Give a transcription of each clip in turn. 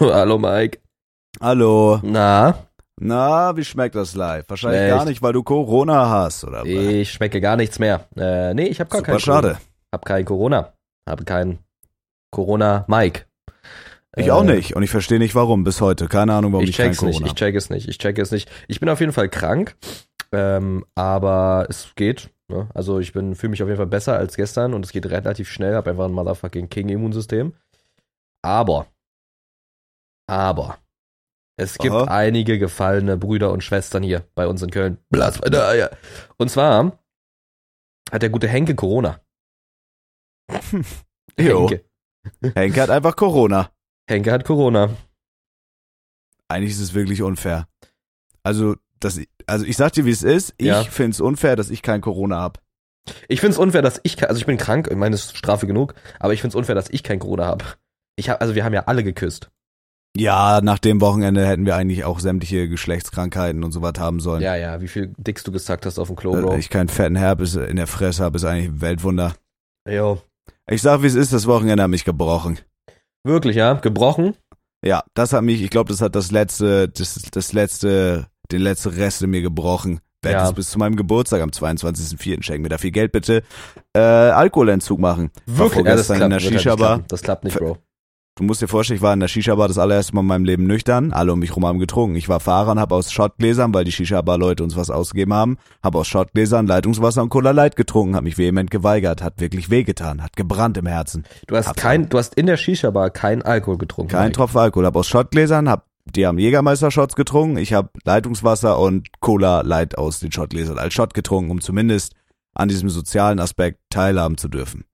Hallo Mike. Hallo. Na, Na, wie schmeckt das live? Wahrscheinlich Schlecht. gar nicht, weil du Corona hast, oder? was? ich schmecke gar nichts mehr. Äh, nee, ich habe gar Super kein schade. Hab kein Corona. Habe kein Corona Mike. Ich Äh, auch nicht. Und ich verstehe nicht warum bis heute. Keine Ahnung, warum ich, Ich kein check's Corona nicht, ich check es nicht, ich check es nicht. Ich bin auf jeden Fall krank, ähm, aber es geht. Ne? Also ich bin fühle mich auf jeden Fall besser als gestern und es geht relativ schnell. Hab einfach ein motherfucking King-Immunsystem. Aber, aber, es gibt Aha. einige gefallene Brüder und Schwestern hier bei uns in Köln. Platz bei der Eier. Und zwar hat der gute Henke Corona. Jo. Henke. Henke hat einfach Corona. Henke hat Corona. Eigentlich ist es wirklich unfair. Also, das, also ich sag dir, wie es ist. Ich Ja. find's unfair, dass ich kein Corona hab. Ich find's unfair, dass ich, ke- also ich bin krank, ich meine, das ist Strafe genug, aber ich find's unfair, dass ich kein Corona habe. Ich hab, also wir haben ja alle geküsst. Ja, nach dem Wochenende hätten wir eigentlich auch sämtliche Geschlechtskrankheiten und sowas haben sollen. Ja, ja, wie viel Dicks du gesagt hast auf dem Klo, Dass Bro. ich keinen fetten Herpes in der Fresse habe, ist eigentlich ein Weltwunder. Jo. Ich sag, wie es ist, das Wochenende hat mich gebrochen. Wirklich, ja? Gebrochen? Ja, das hat mich, ich glaube, das hat das letzte, das, das letzte, den letzte Rest in mir gebrochen. Werd Ja. es bis zu meinem Geburtstag am 22.04. schenken mir da viel Geld bitte. Äh, Alkoholentzug machen. War vorgestern in der wird halt nicht Shisha-Bar. klappen. Das klappt nicht, Bro. Du musst dir vorstellen, ich war in der Shisha-Bar das allererste Mal in meinem Leben nüchtern. Alle um mich rum haben getrunken. Ich war Fahrer und habe aus Schottgläsern, weil die Shisha-Bar-Leute uns was ausgegeben haben, habe aus Schottgläsern Leitungswasser und Cola Light getrunken, habe mich vehement geweigert, hat wirklich wehgetan, hat gebrannt im Herzen. Du hast kein, du hast in der Shisha-Bar keinen Alkohol getrunken. Kein. Tropfen Alkohol. Hab aus Schottgläsern, hab, die haben Jägermeister-Shots getrunken. Ich habe Leitungswasser und Cola Light aus den Schottgläsern als Shot getrunken, um zumindest an diesem sozialen Aspekt teilhaben zu dürfen.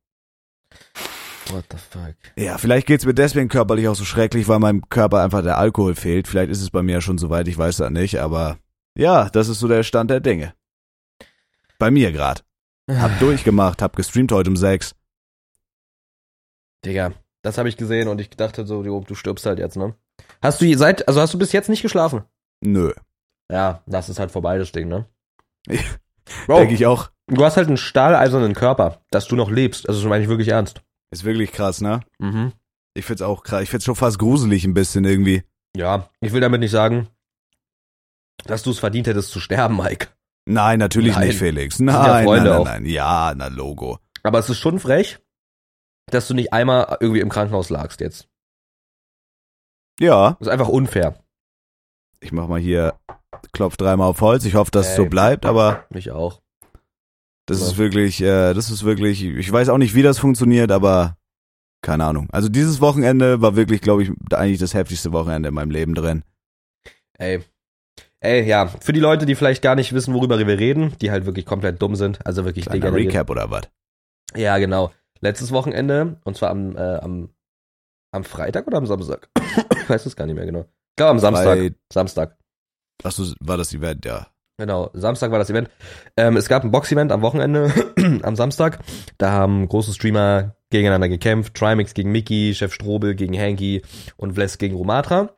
What the fuck? Ja, vielleicht geht's mir deswegen körperlich auch so schrecklich, weil meinem Körper einfach der Alkohol fehlt. Vielleicht ist es bei mir ja schon soweit, ich weiß das nicht, aber ja, das ist so der Stand der Dinge. Bei mir grad. Hab durchgemacht, hab gestreamt heute um sechs. Digga, das habe ich gesehen und ich dachte so, du, du stirbst halt jetzt, ne? Hast du seit, also hast du bis jetzt nicht geschlafen? Nö. Ja, das ist halt vorbei, das Ding, ne? Denke ich auch. du hast halt einen stahleisernen Körper, dass du noch lebst. Also das meine ich wirklich ernst. Ist wirklich krass, ne? Mhm. Ich find's auch krass. Ich find's schon fast gruselig ein bisschen irgendwie. Ja, ich will damit nicht sagen, dass du es verdient hättest zu sterben, Mike. Nein, natürlich Nein. nicht, Felix. Nein, ja nein, nein, auch. nein. Ja, na Logo. Aber es ist schon frech, dass du nicht einmal irgendwie im Krankenhaus lagst jetzt. Ja, Das ist einfach unfair. ich mach mal hier, klopf dreimal auf Holz. Ich hoffe, dass es so bleibt, aber Mich auch. Das Ja. ist wirklich, äh, das ist wirklich, ich weiß auch nicht, wie das funktioniert, aber keine Ahnung. Also dieses Wochenende war wirklich, glaube ich, eigentlich das heftigste Wochenende in meinem Leben drin. Ey. Ey, ja, für die Leute, die vielleicht gar nicht wissen, worüber wir reden, die halt wirklich komplett dumm sind, also wirklich Kleiner degeneriert. Recap oder was? Ja, genau. Letztes Wochenende, und zwar am, äh, am, am Freitag oder am Samstag? ich weiß es gar nicht mehr genau. Ich glaube am Samstag. Bei- Samstag. Achso, war das Event, ja. Genau, Samstag war das Event. Ähm, es gab ein Box-Event am Wochenende, am Samstag. Da haben große Streamer gegeneinander gekämpft. Trimix gegen Mickey, Chef Strobel gegen Hanky und Vles gegen Romatra.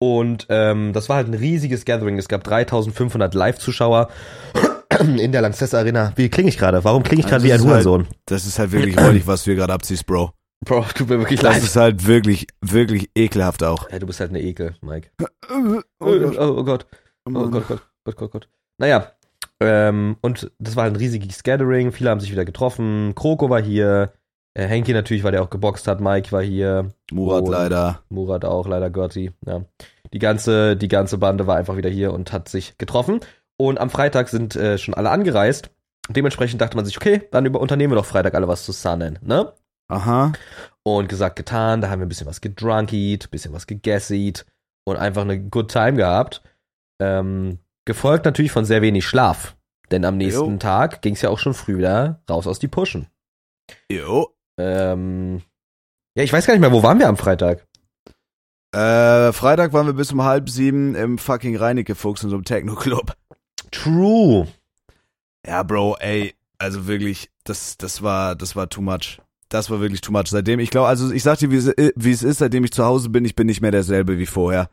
Und ähm, das war halt ein riesiges Gathering. Es gab 3500 Live-Zuschauer in der Lanxess Arena. Wie klinge ich gerade? Warum klinge ich gerade Also wie ein das halt- Hurensohn? Das ist halt wirklich räudig, was du hier gerade abziehst, Bro. Bro, tut mir wirklich Das leid. ist halt wirklich, wirklich ekelhaft auch. Ey, du bist halt eine Ekel, Mike. Oh Oh, Gott. Oh, oh Gott. Oh Gott, Gott, Gott, Gott. Naja, ähm, und das war ein riesiges Gathering. Viele haben sich wieder getroffen. Kroko war hier. Äh, Henki natürlich, weil der auch geboxt hat. Mike war hier. Murat Und- leider. Murat auch, leider Gotti. Ja. Die ganze, die ganze Bande war einfach wieder hier und hat sich getroffen. Und am Freitag sind äh, schon alle angereist. Dementsprechend dachte man sich, okay, dann über unternehmen wir doch Freitag alle was zusammen, ne? Aha. Und gesagt, getan, da haben wir ein bisschen was gedrunkied, bisschen was gegessied und einfach eine good time gehabt. Ähm, gefolgt natürlich von sehr wenig Schlaf. Denn am nächsten Jo. Tag ging es ja auch schon früh wieder raus aus die Pushen. Jo. Ähm, ja, ich weiß gar nicht mehr, wo waren wir am Freitag? Äh, Freitag waren wir bis um halb sieben im fucking Reinecke-Fuchs in so einem Techno-Club. True. Ja, Bro, ey, also wirklich, das, das war, das war too much. Das war wirklich too much. Seitdem, ich glaube, also ich sag dir, es, wie es ist, seitdem ich zu Hause bin, ich bin nicht mehr derselbe wie vorher.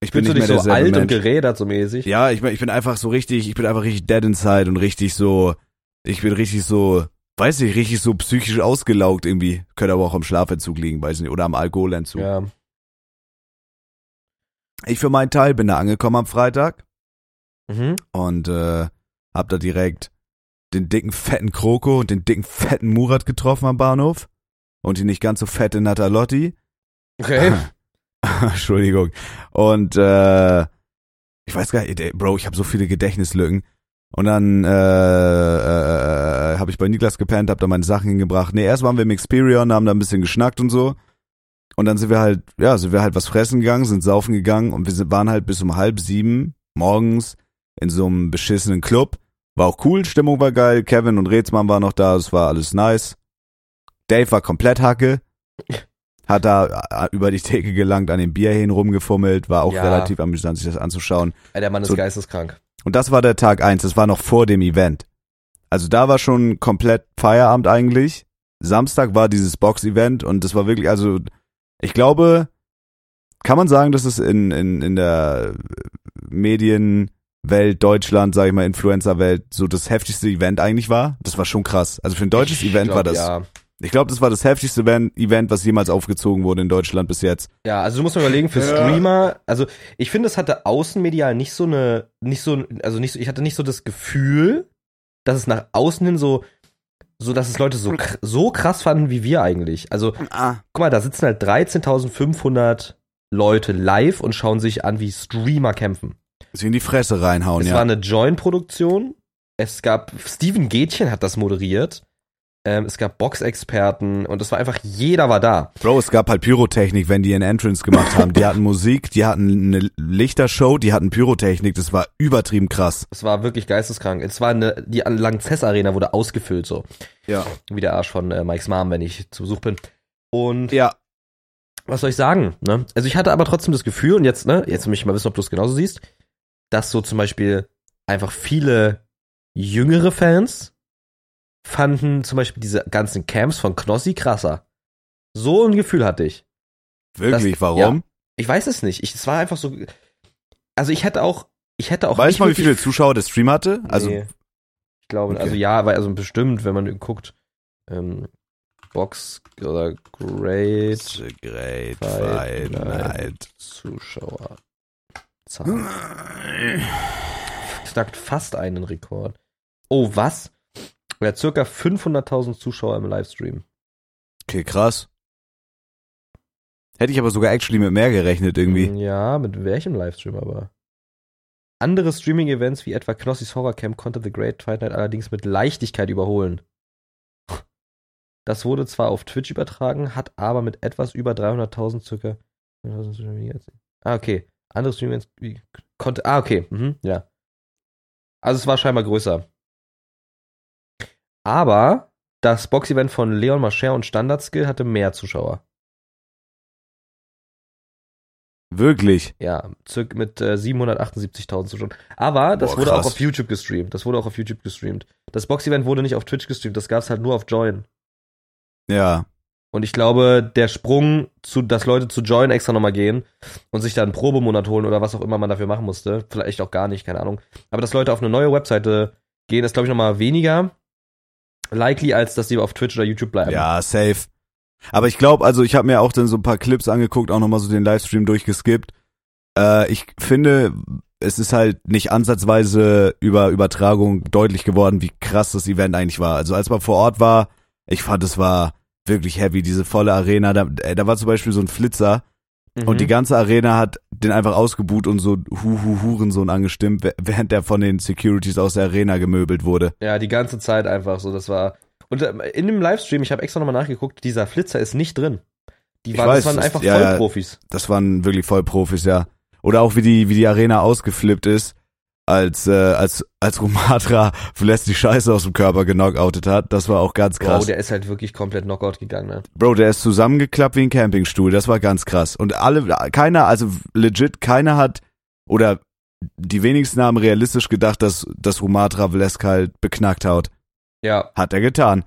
Ich bin du nicht mehr so derselbe alt und Mensch. gerädert so mäßig? Ja, ich bin, ich bin einfach so richtig, ich bin einfach richtig dead inside und richtig so, ich bin richtig so, weiß nicht, richtig so psychisch ausgelaugt irgendwie. Könnte aber auch am Schlafentzug liegen, weiß nicht, oder am Alkoholentzug. Ja. Ich für meinen Teil bin da angekommen am Freitag Mhm. und äh, hab da direkt den dicken, fetten Kroko und den dicken, fetten Murat getroffen am Bahnhof und die nicht ganz so fette Natalotti. Okay. Entschuldigung. Und äh, ich weiß gar nicht, Bro, ich habe so viele Gedächtnislücken. Und dann äh, äh, äh, habe ich bei Niklas gepennt, hab da meine Sachen hingebracht. Nee, erst waren wir im Experion, haben da ein bisschen geschnackt und so. Und dann sind wir halt, ja, sind wir halt was fressen gegangen, sind saufen gegangen und wir sind, waren halt bis um halb sieben morgens in so einem beschissenen Club. War auch cool, Stimmung war geil, Kevin und Rätsmann waren noch da, es war alles nice. Dave war komplett Hacke. Hat da äh, über die Theke gelangt, an den Bierhähnen rumgefummelt, war auch Ja. relativ amüsant, sich das anzuschauen. Ey, der Mann ist So- geisteskrank. Und das war der Tag eins. das war noch vor dem Event. Also da war schon komplett Feierabend eigentlich. Samstag war dieses Box-Event und das war wirklich, also ich glaube, kann man sagen, dass es in, in, in der Medienwelt, Deutschland, sag ich mal, Influencer-Welt, so das heftigste Event eigentlich war? Das war schon krass. Also für ein deutsches Ich Event glaub, war das, Ja. Ich glaube, das war das heftigste Event, was jemals aufgezogen wurde in Deutschland bis jetzt. Ja, also du musst mal überlegen, für Ja. Streamer, also ich finde, es hatte außenmedial nicht so eine, nicht so, also nicht so, ich hatte nicht so das Gefühl, dass es nach außen hin so, so dass es Leute so, so krass fanden wie wir eigentlich. Also, Ah. guck mal, da sitzen halt 13.500 Leute live und schauen sich an, wie Streamer kämpfen. Sie in die Fresse reinhauen, es ja. war eine Join-Produktion. Es gab, Steven Gätchen hat das moderiert. Ähm, es gab Boxexperten und es war einfach, jeder war da. Bro, es gab halt Pyrotechnik, wenn die einen Entrance gemacht haben. Die hatten Musik, die hatten eine Lichtershow, die hatten Pyrotechnik. Das war übertrieben krass. Es war wirklich geisteskrank. Es war eine, die Langzess Arena wurde ausgefüllt, so. Ja. Wie der Arsch von äh, Mikes Mom, wenn ich zu Besuch bin. Und Ja. was soll ich sagen? Ne? Also ich hatte aber trotzdem das Gefühl, und jetzt, ne, jetzt möchte ich mal wissen, ob du es genauso siehst, dass so zum Beispiel einfach viele jüngere Fans fanden zum Beispiel diese ganzen Camps von Knossi krasser. So ein Gefühl hatte ich. Wirklich, Das- warum? ja. Ich weiß es nicht. Ich, es war einfach so. Also ich hätte auch, ich hätte auch. Weißt nicht du mal, wie viele Zuschauer der Stream hatte? Also, Nee. ich glaube, Okay. also ja, weil also bestimmt, wenn man guckt, ähm, Box oder Great great Fight fight night. Zuschauer. Knackt fast einen Rekord. Oh, was? Er hat circa 500.000 Zuschauer im Livestream. Okay, krass. Hätte ich aber sogar actually mit mehr gerechnet irgendwie. Ja, mit welchem Livestream aber? Andere Streaming-Events wie etwa Knossis Horror Camp konnte The Great Fight Night allerdings mit Leichtigkeit überholen. Das wurde zwar auf Twitch übertragen, hat aber mit etwas über 300.000 circa. Ah, okay. Andere Streaming-Events wie- konnte. Ah, okay. Mhm, ja. Also es war scheinbar größer. Aber das Box-Event von Leon Mascher und Standard Skill hatte mehr Zuschauer. Wirklich. Ja, circa mit äh, 778.000 Zuschauern. Aber das Boah, wurde krass. auch auf YouTube gestreamt. Das wurde auch auf YouTube gestreamt. Das Box-Event wurde nicht auf Twitch gestreamt, das gab's halt nur auf Join. Ja. Und ich glaube, der Sprung, zu, dass Leute zu Join extra nochmal gehen und sich da einen Probemonat holen oder was auch immer man dafür machen musste, vielleicht auch gar nicht, keine Ahnung. Aber dass Leute auf eine neue Webseite gehen, ist, glaube ich, nochmal weniger likely, als dass die auf Twitch oder YouTube bleiben. Ja, safe. Aber ich glaube, also ich habe mir auch dann so ein paar Clips angeguckt, auch nochmal so den Livestream durchgeskippt. Äh, ich finde, es ist halt nicht ansatzweise über Übertragung deutlich geworden, wie krass das Event eigentlich war. Also als man vor Ort war, ich fand, es war wirklich heavy, diese volle Arena. Da, äh, da war zum Beispiel so ein Flitzer Mhm. und die ganze Arena hat den einfach ausgebuht und so Hu Hu Hurensohn angestimmt, wä- während der von den Securities aus der Arena gemöbelt wurde. Ja, die ganze Zeit einfach so, das war. Und ähm, in dem Livestream, ich habe extra nochmal nachgeguckt, dieser Flitzer ist nicht drin. Die waren, weiß, das waren das- einfach ja, ja. Vollprofis. Das waren wirklich Vollprofis, ja. Oder auch wie die, wie die Arena ausgeflippt ist, als, äh, als, als Romatra lässt die Scheiße aus dem Körper genockoutet hat. Das war auch ganz krass. Bro, der ist halt wirklich komplett Knockout gegangen, ne? Bro, der ist zusammengeklappt wie ein Campingstuhl. Das war ganz krass. Und alle, keiner, also legit, keiner hat, oder die wenigsten haben realistisch gedacht, dass, dass Romatra Vlesk halt beknackt haut. Ja, Hat er getan.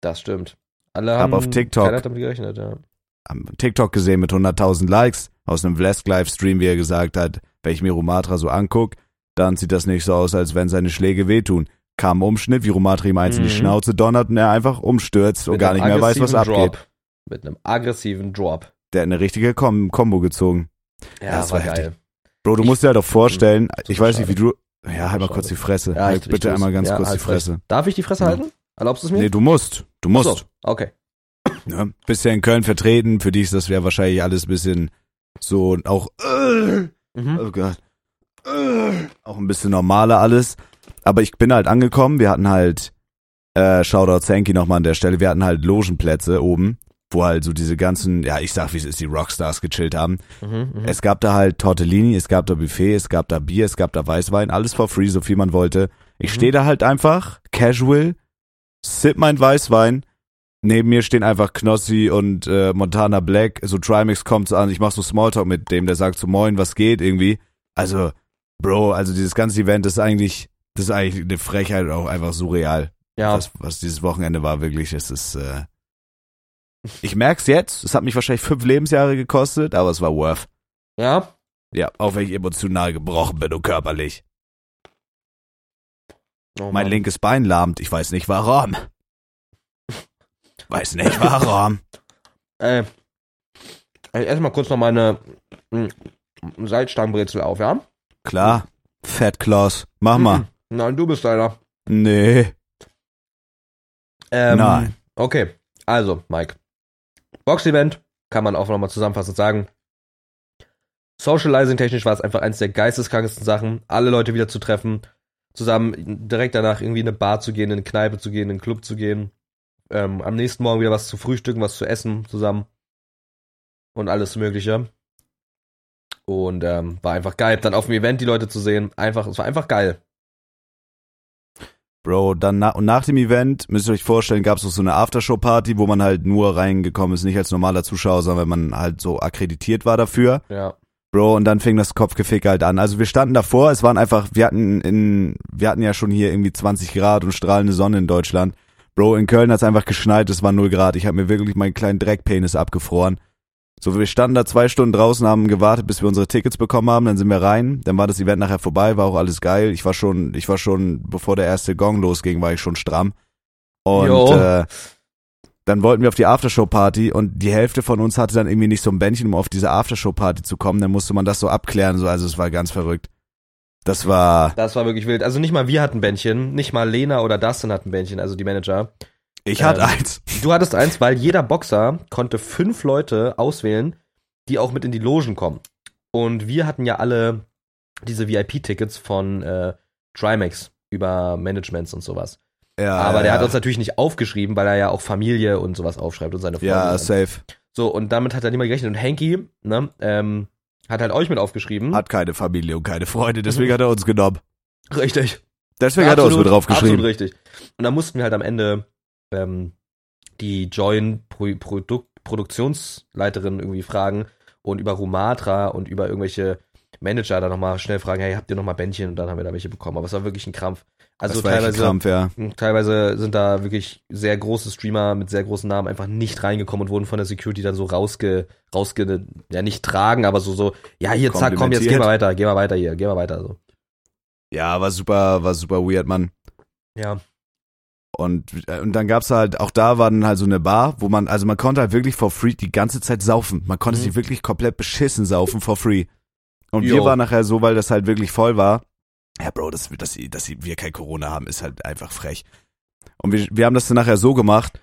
das stimmt. Alle Hab haben auf TikTok. keiner hat damit gerechnet, ja. Am TikTok gesehen mit 100.000 Likes aus einem Vlesk Livestream, wie er gesagt hat, wenn ich mir Romatra so anguck, dann sieht das nicht so aus, als wenn seine Schläge wehtun. Kam Umschnitt, wie Romatra ihm eins in die Mhm. Schnauze donnert und er einfach umstürzt und Mit gar einem nicht mehr weiß, was aggressiven abgeht. Drop. Mit einem aggressiven Drop. Der hat eine richtige Kom Kombo gezogen. Ja, Ja, das war war geil. Bro, du musst dir halt auch vorstellen, ich weiß nicht, wie schade. du. Ja, halt mal kurz die Fresse. Ja, halt ich- bitte ich einmal ganz ja, kurz die hast recht. Fresse. Darf ich die Fresse Ja. halten? Erlaubst du es mir? Nee, du musst. Du musst. So, okay. Ja, bist ja in Köln vertreten, für dich ist das wäre wahrscheinlich alles ein bisschen so auch äh, Mhm. oh Gott. Äh, auch ein bisschen normaler alles. Aber ich bin halt angekommen, wir hatten halt äh, Shoutout Zanky nochmal an der Stelle, wir hatten halt Logenplätze oben, wo halt so diese ganzen, ja, ich sag wie es ist, die Rockstars gechillt haben. Mhm, mhm. Es gab da halt Tortellini, es gab da Buffet, es gab da Bier, es gab da Weißwein, alles for free, so viel man wollte. Ich Mhm. stehe da halt einfach, casual, sip mein Weißwein. Neben mir stehen einfach Knossi und äh, Montana Black. So Trimax kommt so an, ich mach so Smalltalk mit dem, der sagt so Moin, was geht irgendwie. Also, Bro, also dieses ganze Event ist eigentlich, das ist eigentlich eine Frechheit und auch einfach surreal. ja, Was, was dieses Wochenende war, wirklich, es ist, äh, ich merk's jetzt, es hat mich wahrscheinlich fünf Lebensjahre gekostet, aber es war worth. ja. Ja, auch wenn ich emotional gebrochen bin und körperlich. Oh, Mein linkes Bein lahmt, ich weiß nicht warum. Weiß nicht warum. Ey, ich esse mal kurz noch meine mm, Salzstangenbrezel auf, ja? Klar, Fat Claus, mach mal. Mhm. Nein, du bist einer. Nee, Ähm, Nein. Okay, also, Mike. Box-Event kann man auch nochmal zusammenfassend sagen. Socializing-technisch war es einfach eines der geisteskrankesten Sachen, alle Leute wieder zu treffen, zusammen direkt danach irgendwie in eine Bar zu gehen, in eine Kneipe zu gehen, in einen Club zu gehen, ähm, am nächsten Morgen wieder was zu frühstücken, was zu essen zusammen und alles Mögliche. Und ähm, war einfach geil. Dann auf dem Event die Leute zu sehen, einfach, es war einfach geil. Bro, dann na und nach dem Event, müsst ihr euch vorstellen, gab's noch so eine Aftershow-Party, wo man halt nur reingekommen ist, nicht als normaler Zuschauer, sondern wenn man halt so akkreditiert war dafür. Ja. Bro, und dann fing das Kopfgefick halt an. Also wir standen davor, es waren einfach, wir hatten in, wir hatten ja schon hier irgendwie 20 Grad und strahlende Sonne in Deutschland. Bro, in Köln hat's einfach geschneit, es war 0 Grad. Ich habe mir wirklich meinen kleinen Dreckpenis abgefroren. So, wir standen da zwei Stunden draußen, haben gewartet, bis wir unsere Tickets bekommen haben, dann sind wir rein, dann war das Event nachher vorbei, war auch alles geil. Ich war schon, ich war schon, bevor der erste Gong losging, war ich schon stramm. Und Jo. äh, dann wollten wir auf die Aftershow-Party und die Hälfte von uns hatte dann irgendwie nicht so ein Bändchen, um auf diese Aftershow-Party zu kommen. Dann musste man das so abklären, so, also es war ganz verrückt. Das war, Das war wirklich wild. Also nicht mal wir hatten Bändchen, nicht mal Lena oder Dustin hatten Bändchen, also die Manager. Ich hatte Ähm, eins. Du hattest eins, weil jeder Boxer konnte fünf Leute auswählen, die auch mit in die Logen kommen. Und wir hatten ja alle diese VIP-Tickets von äh, Trimax über Managements und sowas. Ja, Aber der ja, hat uns natürlich nicht aufgeschrieben, weil er ja auch Familie und sowas aufschreibt und seine Freunde. ja, safe. so, und damit hat er niemand gerechnet. Und Hanky, ne, ähm, hat halt euch mit aufgeschrieben. Hat keine Familie und keine Freunde, deswegen hat er uns genommen. Richtig. Deswegen hat er uns mit draufgeschrieben. Absolut richtig. Und dann mussten wir halt am Ende ähm, die Join Pro Produkt Produktionsleiterin irgendwie fragen und über Rumatra und über irgendwelche Manager da nochmal schnell fragen, hey, habt ihr nochmal Bändchen? Und dann haben wir da welche bekommen. Aber es war wirklich ein Krampf. Also teilweise, Krampf, ja. teilweise sind da wirklich sehr große Streamer mit sehr großen Namen einfach nicht reingekommen und wurden von der Security dann so rausge, rausge, ja nicht tragen, aber so, so, ja hier, zack, komm, jetzt geh mal weiter, geh mal weiter hier, geh mal weiter, so. Ja, war super, war super weird, Mann. Ja. Und, äh, und dann gab's halt, auch da war dann halt so eine Bar, wo man, also man konnte halt wirklich for free die ganze Zeit saufen. Man konnte Mhm. sich wirklich komplett beschissen saufen for free. Und wir Jo. waren nachher so, weil das halt wirklich voll war. Ja, Bro, dass, dass, sie- dass sie- wir kein Corona haben, ist halt einfach frech. Und wir, wir haben das dann nachher so gemacht.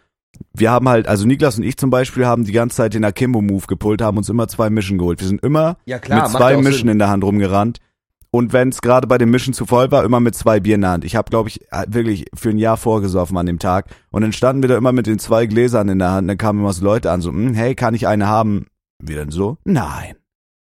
Wir haben halt, also Niklas und ich zum Beispiel haben die ganze Zeit den Akimbo-Move gepult, haben uns immer zwei Mischen geholt. Wir sind immer Ja klar, mit zwei Mischen Sinn. in der Hand rumgerannt. Und wenn es gerade bei den Mischen zu voll war, immer mit zwei Bier in der Hand. Ich habe, glaube ich, wirklich für ein Jahr vorgesoffen an dem Tag. Und dann standen wir da immer mit den zwei Gläsern in der Hand. Dann kamen immer so Leute an, so, hm, hey, kann ich eine haben? Wir dann so, nein,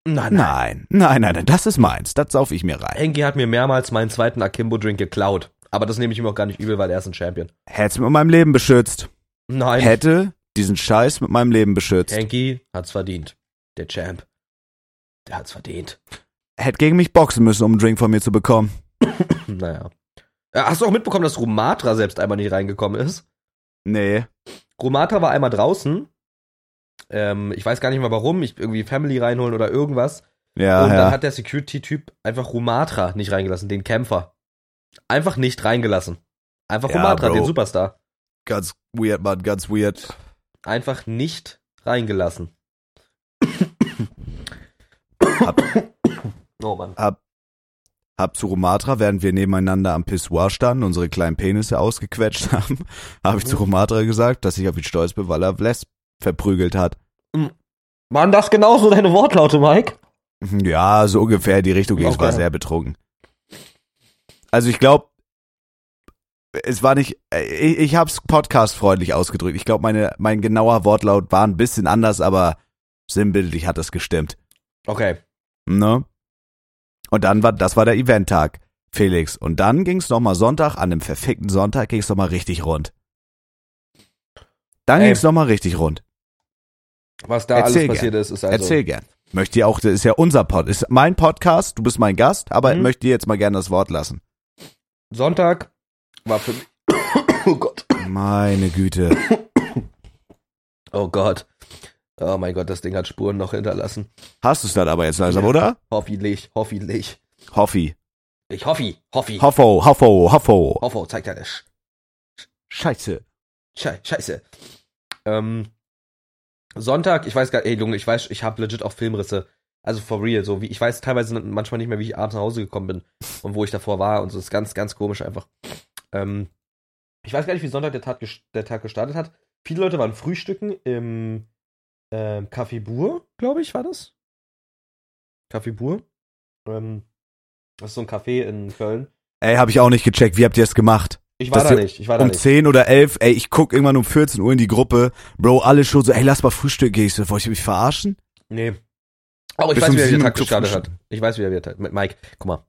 Nein, nein. nein, nein, nein, das ist meins. Das sauf ich mir rein. Henki hat mir mehrmals meinen zweiten Akimbo-Drink geklaut. Aber das nehme ich ihm auch gar nicht übel, weil er ist ein Champion. Hätt's mit meinem Leben beschützt. Nein. Hätte diesen Scheiß mit meinem Leben beschützt. Henki hat's verdient. Der Champ. Der hat's verdient. Hätte gegen mich boxen müssen, um einen Drink von mir zu bekommen. Naja. Ja, hast du auch mitbekommen, dass Rumatra selbst einmal nicht reingekommen ist? Nee. Rumatra war einmal draußen. Ähm, ich weiß gar nicht mal warum. Ich irgendwie Family reinholen oder irgendwas. Ja, und dann ja. hat der Security-Typ einfach Rumatra nicht reingelassen, den Kämpfer. Einfach nicht reingelassen. Einfach Ja, Rumatra, Bro. den Superstar. Ganz weird, Mann, ganz weird. Einfach nicht reingelassen. Hab, Mann. hab, hab zu Romatra, während wir nebeneinander am Pissoir standen, unsere kleinen Penisse ausgequetscht haben, habe ich zu Romatra gesagt, dass ich auf ihn stolz bin, weil er Vles verprügelt hat. Waren das genauso deine Wortlaute, Mike? Ja, so ungefähr die Richtung. Ich Okay. war sehr betrunken. Also ich glaube, es war nicht, äh, ich, ich hab's podcastfreundlich ausgedrückt. Ich glaube, meine, mein genauer Wortlaut war ein bisschen anders, aber sinnbildlich hat es gestimmt. Okay. Ne? Und dann war, das war der Eventtag, Felix. Und dann ging's noch mal Sonntag, an dem verfickten Sonntag ging's noch mal richtig rund. Dann Ey. ging's noch mal richtig rund. Was da Erzähl alles passiert ist, ist also. Erzähl gern. Möchte dir auch, das ist ja unser Pod, ist mein Podcast, du bist mein Gast, aber Mhm. möchte dir jetzt mal gerne das Wort lassen. Sonntag war für mich. oh Gott. Meine Güte. Oh Gott. Oh mein Gott, das Ding hat Spuren noch hinterlassen. Hast du es dann aber jetzt langsam, Ja. oder? Hoffentlich, hoffentlich. Hoffi. Ich hoffi, hoffi. Hoffo, Hoffo, Hoffo. Hoffo, zeigt deine Sch Scheiße. Schei Scheiße. Ähm, Sonntag, ich weiß gar ey Junge, ich weiß, ich habe legit auch Filmrisse. Also for real, so wie ich weiß teilweise manchmal nicht mehr, wie ich abends nach Hause gekommen bin und wo ich davor war und so das ist ganz, ganz komisch einfach. Ähm, ich weiß gar nicht, wie Sonntag der Tag, der Tag gestartet hat. Viele Leute waren frühstücken im ähm, Café Bur, glaube ich, war das. Café Bur. Ähm, das ist so ein Café in Köln. Ey, hab ich auch nicht gecheckt. Wie habt ihr es gemacht? Ich war Das da nicht, ich war da Um nicht. 10 oder 11, ey, ich guck irgendwann um 14 Uhr in die Gruppe. Bro, alle schon so, ey, lass mal frühstücken. Ich so, wollt ihr mich verarschen? Nee. Aber ich Bis weiß, um wie der sieben Tag gestartet hat. Ich weiß, wie der Tag. Mit Mike, guck mal.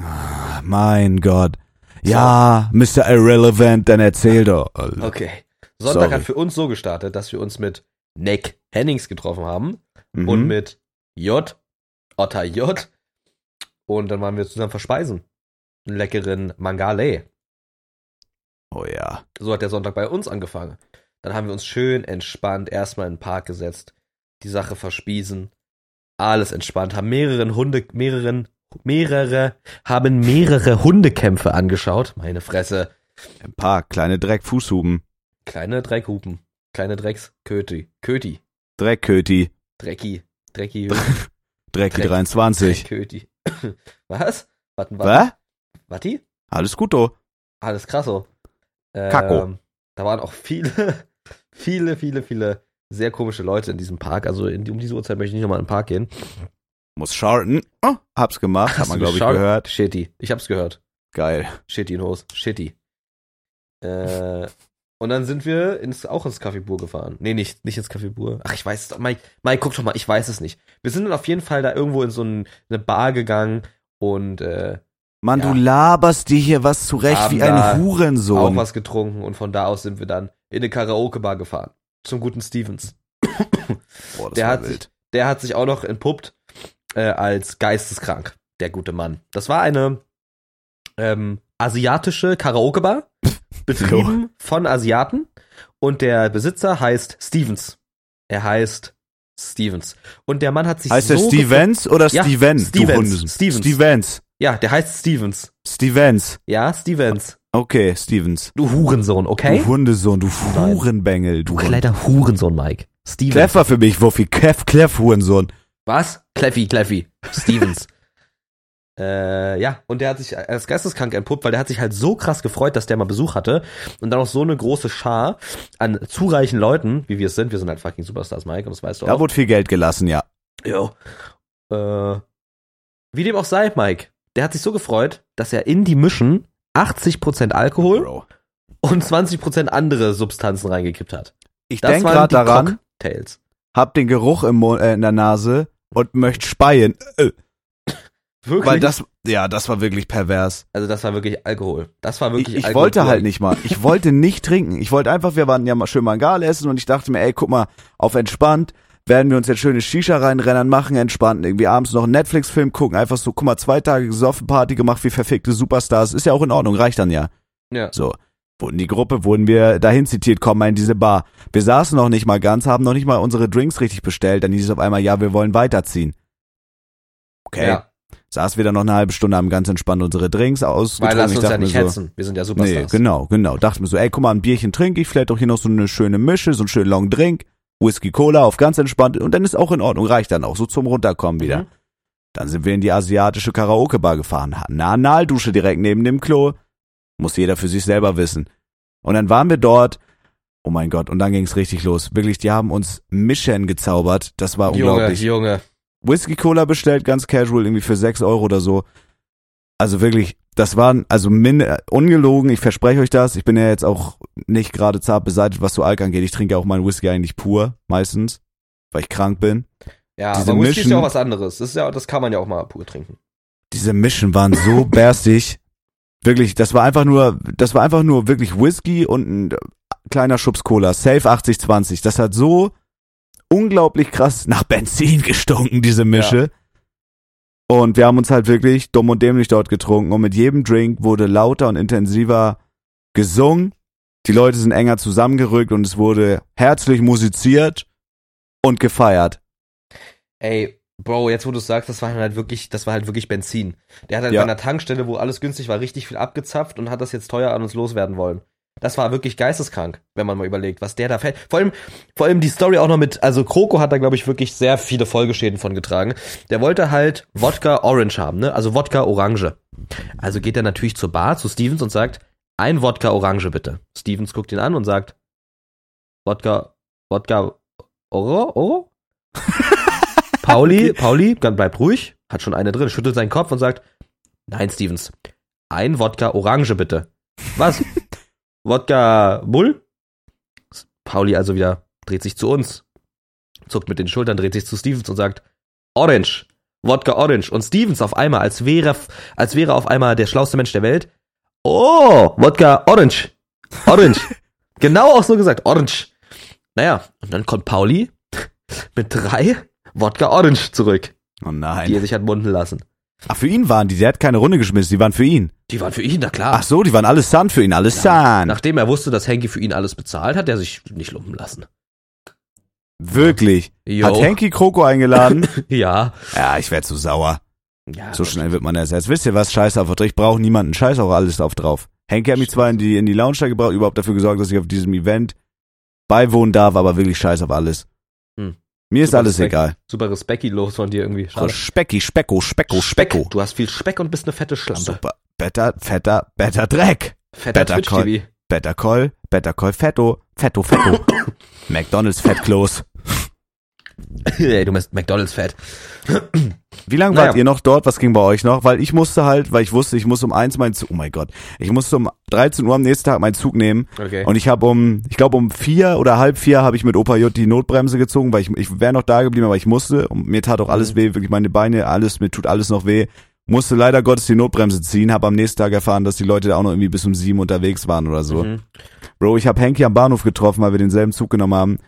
Ah, mein Gott. Ja, Mr. Irrelevant, dann erzähl doch. Okay. Sonntag Sorry. hat für uns so gestartet, dass wir uns mit Nick Hennings getroffen haben Mhm. und mit J, Otter J. Und dann waren wir zusammen verspeisen. Einen leckeren Mangale. Oh ja. So hat der Sonntag bei uns angefangen. Dann haben wir uns schön entspannt erstmal in den Park gesetzt, die Sache verspiesen, alles entspannt, haben mehreren Hunde, mehreren, mehrere, haben mehrere Hundekämpfe angeschaut. Meine Fresse. Ein paar kleine Dreckfußhuben. Kleine Dreckhupen. Kleine Drecksköti. Köti. Dreckköti. Drecki. Drecki. Drecki Dreck- 23. Köti. Was? Warten, Was? warten. Watti? Alles gut, oh. Alles krasso. Ähm, Kacko. Da waren auch viele, viele, viele, viele sehr komische Leute in diesem Park. Also in, um diese Uhrzeit möchte ich nicht nochmal in den Park gehen. Muss scharten. Oh, hab's gemacht, hat man, glaube ich, gehört. Shitty. Ich hab's gehört. Geil. Shitty in Hose. Shitty. Äh, und dann sind wir ins, auch ins Café Bur gefahren. Nee, nicht, nicht ins Café Bur. Ach, ich weiß es doch. Mike, Mike, guck doch mal, ich weiß es nicht. Wir sind dann auf jeden Fall da irgendwo in so ein, eine Bar gegangen und äh, Mann, Ja. du laberst dir hier was zurecht wie ein Hurensohn. auch was getrunken und von da aus sind wir dann in eine Karaoke-Bar gefahren. Zum guten Stevens. Boah, das der hat wild. Der hat sich auch noch entpuppt äh, als geisteskrank, der gute Mann. Das war eine ähm, asiatische Karaoke-Bar, betrieben von Asiaten und der Besitzer heißt Stevens. Er heißt Stevens. Und der Mann hat sich Heißt so der Stevens oder Ja, Steven? Stevens. Stevens. Stevens. Ja, der heißt Stevens. Stevens. Ja, Stevens. Okay, Stevens. Du Hurensohn, okay? Du Hundesohn, du. Hurenbengel, du Du kleiner Hurensohn, Mike. Stevens. Clever für mich, Wuffi. Kleff, Kleff, Hurensohn. Was? Kleffi, Kleffi. Stevens. äh, ja, und der hat sich als geisteskrank entpuppt, weil der hat sich halt so krass gefreut, dass der mal Besuch hatte. Und dann auch so eine große Schar an zu reichen Leuten, wie wir es sind. Wir sind halt fucking Superstars, Mike, und das weißt du Da auch. wurde viel Geld gelassen, ja. Jo. Äh, wie dem auch sei, Mike. Der hat sich so gefreut, dass er in die Mischen 80% Alkohol Bro. und 20% andere Substanzen reingekippt hat. Ich Das denk waren grad die daran, Cocktails. hab den Geruch im Mo äh, in der Nase und möchte speien. Äh, Wirklich? weil das, ja, das war wirklich pervers. also das war wirklich Alkohol. Das war wirklich Ich, ich Alkohol wollte pur. halt nicht mal. Ich wollte nicht trinken. Ich wollte einfach, wir waren ja mal schön Mangal essen und ich dachte mir, ey, guck mal, auf entspannt werden wir uns jetzt schöne Shisha reinrennen, machen entspannt, irgendwie abends noch einen Netflix-Film gucken, einfach so, guck mal, zwei Tage gesoffen, Party gemacht wie verfickte Superstars, ist ja auch in Ordnung, reicht dann ja. Ja. So. Wurden die Gruppe, wurden wir dahin zitiert, komm mal in diese Bar. Wir saßen noch nicht mal ganz, haben noch nicht mal unsere Drinks richtig bestellt, dann hieß es auf einmal, ja, wir wollen weiterziehen. Okay. Ja. Saßen wir dann noch eine halbe Stunde, haben ganz entspannt unsere Drinks Weil ausgetrunken. lass Ich uns ja dachte mir nicht so, hetzen. Wir sind ja Nee, Superstars. genau, genau. Dachte mir so, ey, guck mal, ein Bierchen trinke ich, vielleicht auch hier noch so eine schöne Mische, so einen schönen Long Drink, Whisky Cola auf ganz entspannt und dann ist auch in Ordnung, reicht dann auch, so zum Runterkommen wieder. Mhm. Dann sind wir in die asiatische Karaoke-Bar gefahren, hatten eine Analdusche direkt neben dem Klo. Muss jeder für sich selber wissen. Und dann waren wir dort. Oh mein Gott, und dann ging's richtig los. Wirklich, die haben uns Mischen gezaubert. Das war Junge, unglaublich. Junge. Whisky Cola bestellt, ganz casual, irgendwie für 6 Euro oder so. Also wirklich, das waren, also min, ungelogen, ich verspreche euch das. Ich bin ja jetzt auch nicht gerade zart beseitigt, was so Alk angeht. Ich trinke auch meinen Whisky eigentlich pur, meistens, weil ich krank bin. Ja, Diese aber Whisky ist ja auch was anderes. Das, ist ja, das kann man ja auch mal pur trinken. Diese Mischen waren so bärstig. Wirklich, das war einfach nur, das war einfach nur wirklich Whisky und ein kleiner Schubs Cola. Safe 80-20. Das hat so unglaublich krass nach Benzin gestunken, diese Mische. Und wir haben uns halt wirklich dumm und dämlich dort getrunken und mit jedem Drink wurde lauter und intensiver gesungen. Die Leute sind enger zusammengerückt und es wurde herzlich musiziert und gefeiert. Ey, Bro, jetzt wo du sagst, das war halt wirklich, das war halt wirklich Benzin. Der hat halt Ja. bei einer Tankstelle, wo alles günstig war, richtig viel abgezapft und hat das jetzt teuer an uns loswerden wollen. Das war wirklich geisteskrank, wenn man mal überlegt, was der da fällt. Vor allem, vor allem die Story auch noch mit, also Kroko hat da, glaube ich, wirklich sehr viele Folgeschäden von getragen. Der wollte halt Wodka Orange haben, ne? Also Wodka Orange. Also geht er natürlich zur Bar, zu Stevens und sagt, ein Wodka Orange bitte. Stevens guckt ihn an und sagt, Wodka, Wodka Oro, Oro? Pauli, Pauli, dann bleibt ruhig, hat schon eine drin, schüttelt seinen Kopf und sagt, nein, Stevens, ein Wodka Orange bitte. Was? Wodka Bull? Pauli also wieder dreht sich zu uns, zuckt mit den Schultern, dreht sich zu Stevens und sagt, Orange, Wodka Orange. Und Stevens auf einmal, als wäre, als wäre auf einmal der schlauste Mensch der Welt, oh, Wodka Orange, Orange. genau auch so gesagt, Orange. Naja, und dann kommt Pauli mit drei Wodka Orange zurück, Oh die nein. er sich hat munden lassen. Ach, für ihn waren die, der hat keine Runde geschmissen, die waren für ihn. Die waren für ihn, na klar. Ach so, die waren alles Sand für ihn, alles Sand. Nachdem er wusste, dass Henky für ihn alles bezahlt, hat er sich nicht lumpen lassen. Wirklich. Jo. Hat Henky Kroko eingeladen? Ja. ja, ich werd so sauer. ja So schnell wird man ersetzt. Wisst ihr was? Scheiß auf, ich brauche niemanden. Scheiß auch alles auf drauf. Henky hat mich zwar in die, in die Lounge gebracht, überhaupt dafür gesorgt, dass ich auf diesem Event beiwohnen darf, aber wirklich scheiß auf alles. Hm. Mir ist Super alles Respekt. egal. Super respektlos von dir irgendwie. Schade. Specki, Specko, Specko, Specko. Du hast viel Speck und bist eine fette Schlampe. Super. Better, fetter, better Dreck. Fetter Better Call. TV. Better Call, Better Call Fetto, Fetto, Fetto. McDonald's. Ey, du bist McDonalds fett. Wie lange Naja. wart ihr noch dort? Was ging bei euch noch? Weil ich musste halt, weil ich wusste, ich muss um eins meinen Zug, oh mein Gott, ich musste um 13 Uhr am nächsten Tag meinen Zug nehmen Okay. und ich habe um, ich glaube um vier oder halb vier habe ich mit Opa J die Notbremse gezogen, weil ich, ich wäre noch da geblieben, aber ich musste und mir tat auch alles Mhm. weh, wirklich meine Beine, alles, mir tut alles noch weh. Musste leider Gottes die Notbremse ziehen, habe am nächsten Tag erfahren, dass die Leute da auch noch irgendwie bis um sieben unterwegs waren oder so. Mhm. Bro, ich habe Henky am Bahnhof getroffen, weil wir denselben Zug genommen haben.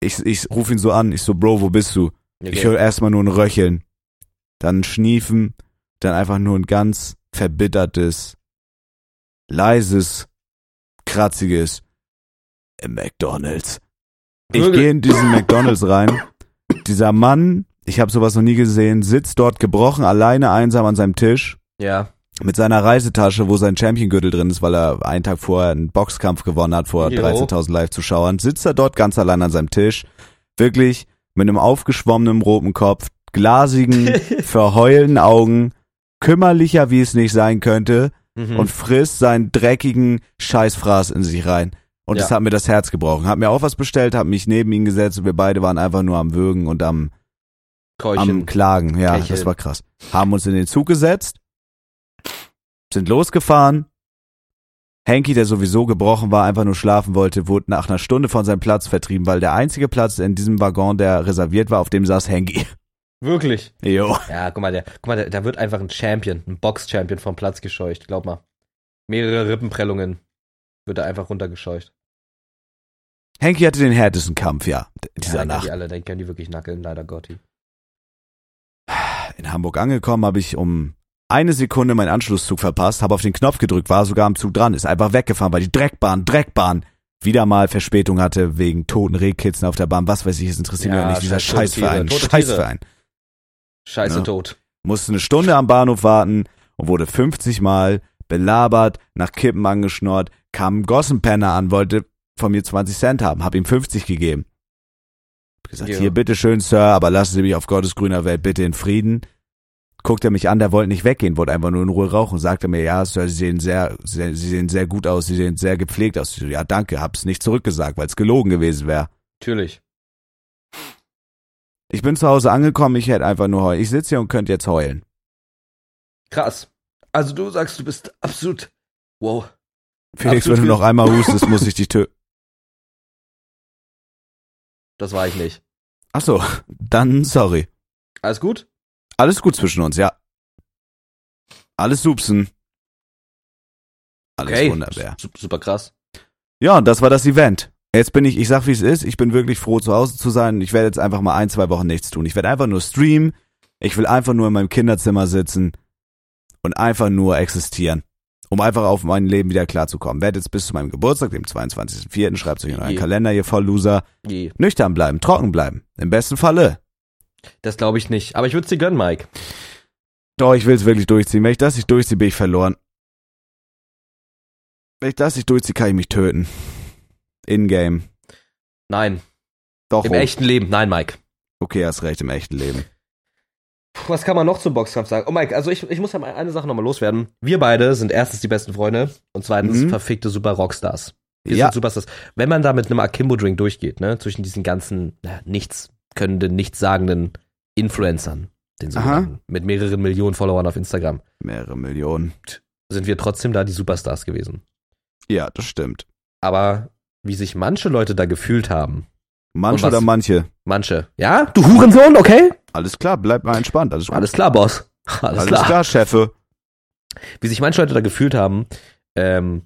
Ich, ich rufe ihn so an, ich so, Bro, wo bist du? Okay. Ich höre erstmal nur ein Röcheln, dann ein Schniefen, dann einfach nur ein ganz verbittertes, leises, kratziges äh, McDonalds. Ich gehe in diesen McDonalds rein. Dieser Mann, ich habe sowas noch nie gesehen, sitzt dort gebrochen, alleine einsam an seinem Tisch ja. Mit seiner Reisetasche, wo sein Champion-Gürtel drin ist, weil er einen Tag vorher einen Boxkampf gewonnen hat vor Jo. 13.000 Live-Zuschauern, sitzt er dort ganz allein an seinem Tisch, wirklich mit einem aufgeschwommenen roten Kopf, glasigen, verheulten Augen, kümmerlicher, wie es nicht sein könnte, Mhm. und frisst seinen dreckigen Scheißfraß in sich rein. Und Ja. das hat mir das Herz gebrochen. Hat mir auch was bestellt, hat mich neben ihn gesetzt und wir beide waren einfach nur am Würgen und am, Keuchen. am Klagen. Ja, Kecheln. das war krass. Haben uns in den Zug gesetzt, sind losgefahren. Henky, der sowieso gebrochen war, einfach nur schlafen wollte, wurde nach einer Stunde von seinem Platz vertrieben, weil der einzige Platz in diesem Waggon, der reserviert war, auf dem saß Henky. Wirklich. Jo. Ja, guck mal, der, guck mal, der, da wird einfach ein Champion, ein Box-Champion vom Platz gescheucht. Glaub mal. Mehrere Rippenprellungen wird er einfach runtergescheucht. Henky hatte den härtesten Kampf, ja, dieser ja, Nacht. Die alle, dann können die wirklich nackeln, leider Gotti. In Hamburg angekommen, habe ich um eine Sekunde meinen Anschlusszug verpasst, habe auf den Knopf gedrückt, war sogar am Zug dran, ist einfach weggefahren, weil die Dreckbahn, Dreckbahn wieder mal Verspätung hatte wegen toten Rehkitzen auf der Bahn. Was weiß ich, es interessiert mich Ja, auch nicht. Dieser Scheißverein, Scheißverein. Scheiße Ja. tot. Musste eine Stunde am Bahnhof warten und wurde 50 Mal belabert, nach Kippen angeschnort, kam ein Gossenpenner an, wollte von mir 20 Cent haben, hab ihm 50 gegeben. Hab gesagt, Ja. hier, bitteschön, Sir, aber lassen Sie mich auf Gottes grüner Welt bitte in Frieden. Guckt er mich an, der wollte nicht weggehen, wollte einfach nur in Ruhe rauchen. Sagte mir, ja, Sir, Sie sehen sehr, sehr, Sie sehen sehr gut aus, Sie sehen sehr gepflegt aus. Ja, danke, hab's nicht zurückgesagt, weil es gelogen gewesen wäre. Natürlich. Ich bin zu Hause angekommen, ich hätte einfach nur heulen. Ich sitze hier und könnte jetzt heulen. Krass. Also du sagst, du bist absolut. Wow. Felix, Absolut wenn du noch einmal hustest, muss ich dich töten. Das war ich nicht. Ach so, dann sorry. Alles gut? Alles gut zwischen uns, ja. Alles supsen. Alles Okay. wunderbar. Su- Super krass. Ja, und das war das Event. Jetzt bin ich, ich sag wie es ist, ich bin wirklich froh zu Hause zu sein. Ich werde jetzt einfach mal ein, zwei Wochen nichts tun. Ich werde einfach nur streamen. Ich will einfach nur in meinem Kinderzimmer sitzen und einfach nur existieren. Um einfach auf mein Leben wieder klarzukommen. Werde jetzt bis zu meinem Geburtstag, dem 22.04., schreibt euch in euren Je. Kalender, ihr Vollloser, Je. nüchtern bleiben, trocken bleiben. Im besten Falle. Das glaube ich nicht. Aber ich würde es dir gönnen, Mike. Doch, ich will es wirklich durchziehen. Wenn ich das nicht durchziehe, bin ich verloren. Wenn ich das nicht durchziehe, kann ich mich töten. In-game. Nein. Doch. Im oh. echten Leben. Nein, Mike. Okay, hast recht, im echten Leben. Was kann man noch zum Boxkampf sagen? Oh Mike, also ich, ich muss ja mal eine Sache nochmal loswerden. Wir beide sind erstens die besten Freunde und zweitens Mhm. verfickte super Rockstars. Wir Ja. sind Superstars. Wenn man da mit einem Akimbo-Drink durchgeht, ne, zwischen diesen ganzen na, nichts könnenden, nichtssagenden Influencern, den sogenannten, mit mehreren Millionen Followern auf Instagram, Mehrere Millionen. sind wir trotzdem da die Superstars gewesen. Ja, das stimmt. Aber wie sich manche Leute da gefühlt haben, Manche oder manche. manche, ja, du Hurensohn, okay? Alles klar, bleib mal entspannt. Alles. Alles klar, Boss. Alles, Alles klar. klar, Chefe. wie sich manche Leute da gefühlt haben, ähm,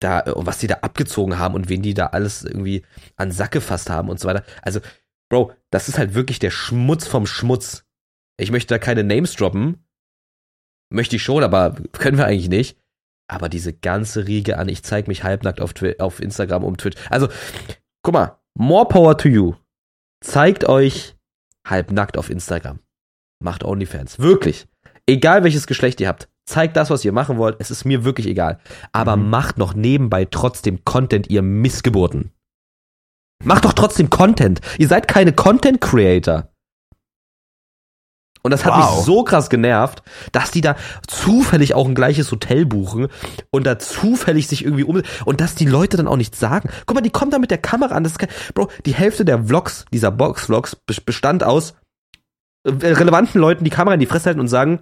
da, was die da abgezogen haben und wen die da alles irgendwie an den Sack gefasst haben und so weiter. Also, Bro, das ist halt wirklich der Schmutz vom Schmutz. Ich möchte da keine Names droppen. Möchte ich schon, aber können wir eigentlich nicht. Aber diese ganze Riege an, ich zeig mich halbnackt auf, Twi auf Instagram um Twitch. Also, guck mal, more power to you. Zeigt euch halbnackt auf Instagram. Macht OnlyFans. Wirklich. Egal welches Geschlecht ihr habt. Zeigt das, was ihr machen wollt. Es ist mir wirklich egal. Aber Mhm. macht noch nebenbei trotzdem Content, ihr Missgeburten. Macht doch trotzdem Content. Ihr seid keine Content Creator. Und das hat Wow. mich so krass genervt, dass die da zufällig auch ein gleiches Hotel buchen und da zufällig sich irgendwie um und dass die Leute dann auch nichts sagen. Guck mal, die kommen da mit der Kamera an. Das ist kein, Bro, die Hälfte der Vlogs, dieser Box-Vlogs, be- bestand aus äh, relevanten Leuten die Kamera in die Fresse halten und sagen,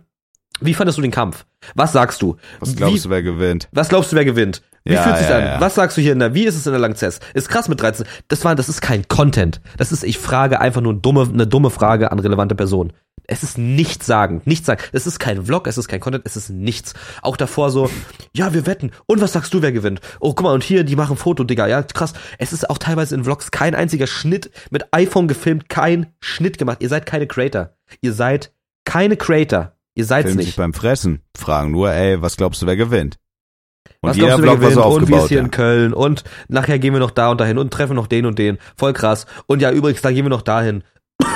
wie fandest du den Kampf? Was sagst du? Was glaubst wie, du, wer gewinnt? was glaubst du, wer gewinnt? Wie Ja, fühlt sich ja, an? ja. Was sagst du hier in der, wie ist es in der Langzess? Ist krass mit 13. Das war, das ist kein Content. Das ist, ich frage einfach nur dumme, eine dumme Frage an relevante Personen. Es ist nichts sagen, nichts sagen. Es ist kein Vlog, es ist kein Content, es ist nichts. Auch davor so, ja, wir wetten. Und was sagst du, wer gewinnt? Oh, guck mal, und hier, die machen Foto, Digga. Ja, krass. Es ist auch teilweise in Vlogs kein einziger Schnitt mit iPhone gefilmt, kein Schnitt gemacht. Ihr seid keine Creator. Ihr seid keine Creator. Ihr seid's sich nicht. beim Fressen. Fragen nur, ey, was glaubst du, wer gewinnt? Und was jeder glaubst du, war so gewinnt? und wie ist hier Ja. in Köln und nachher gehen wir noch da und dahin und treffen noch den und den. Voll krass. Und ja, übrigens, da gehen wir noch dahin.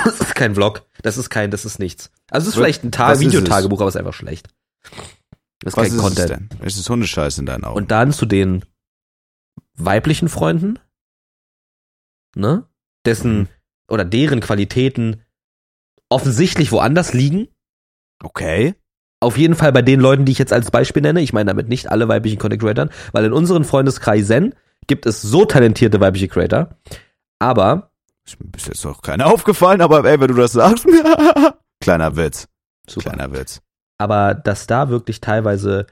das ist kein Vlog. Das ist kein, das ist nichts. Also es ist Was- vielleicht ein was Tag? Videotagebuch, aber es ist einfach schlecht. Das ist Was kein ist Content. es denn? Es ist Hundescheiß in deinen Augen. Und dann zu den weiblichen Freunden, ne? Dessen Mhm. oder deren Qualitäten offensichtlich woanders liegen. Okay. Auf jeden Fall bei den Leuten, die ich jetzt als Beispiel nenne. Ich meine damit nicht alle weiblichen Content Creators, weil in unseren Freundeskreisen gibt es so talentierte weibliche Creator. Aber, Ist mir bis jetzt noch keiner aufgefallen, aber ey, wenn du das sagst. Kleiner Witz. super. Kleiner Witz. aber dass da wirklich teilweise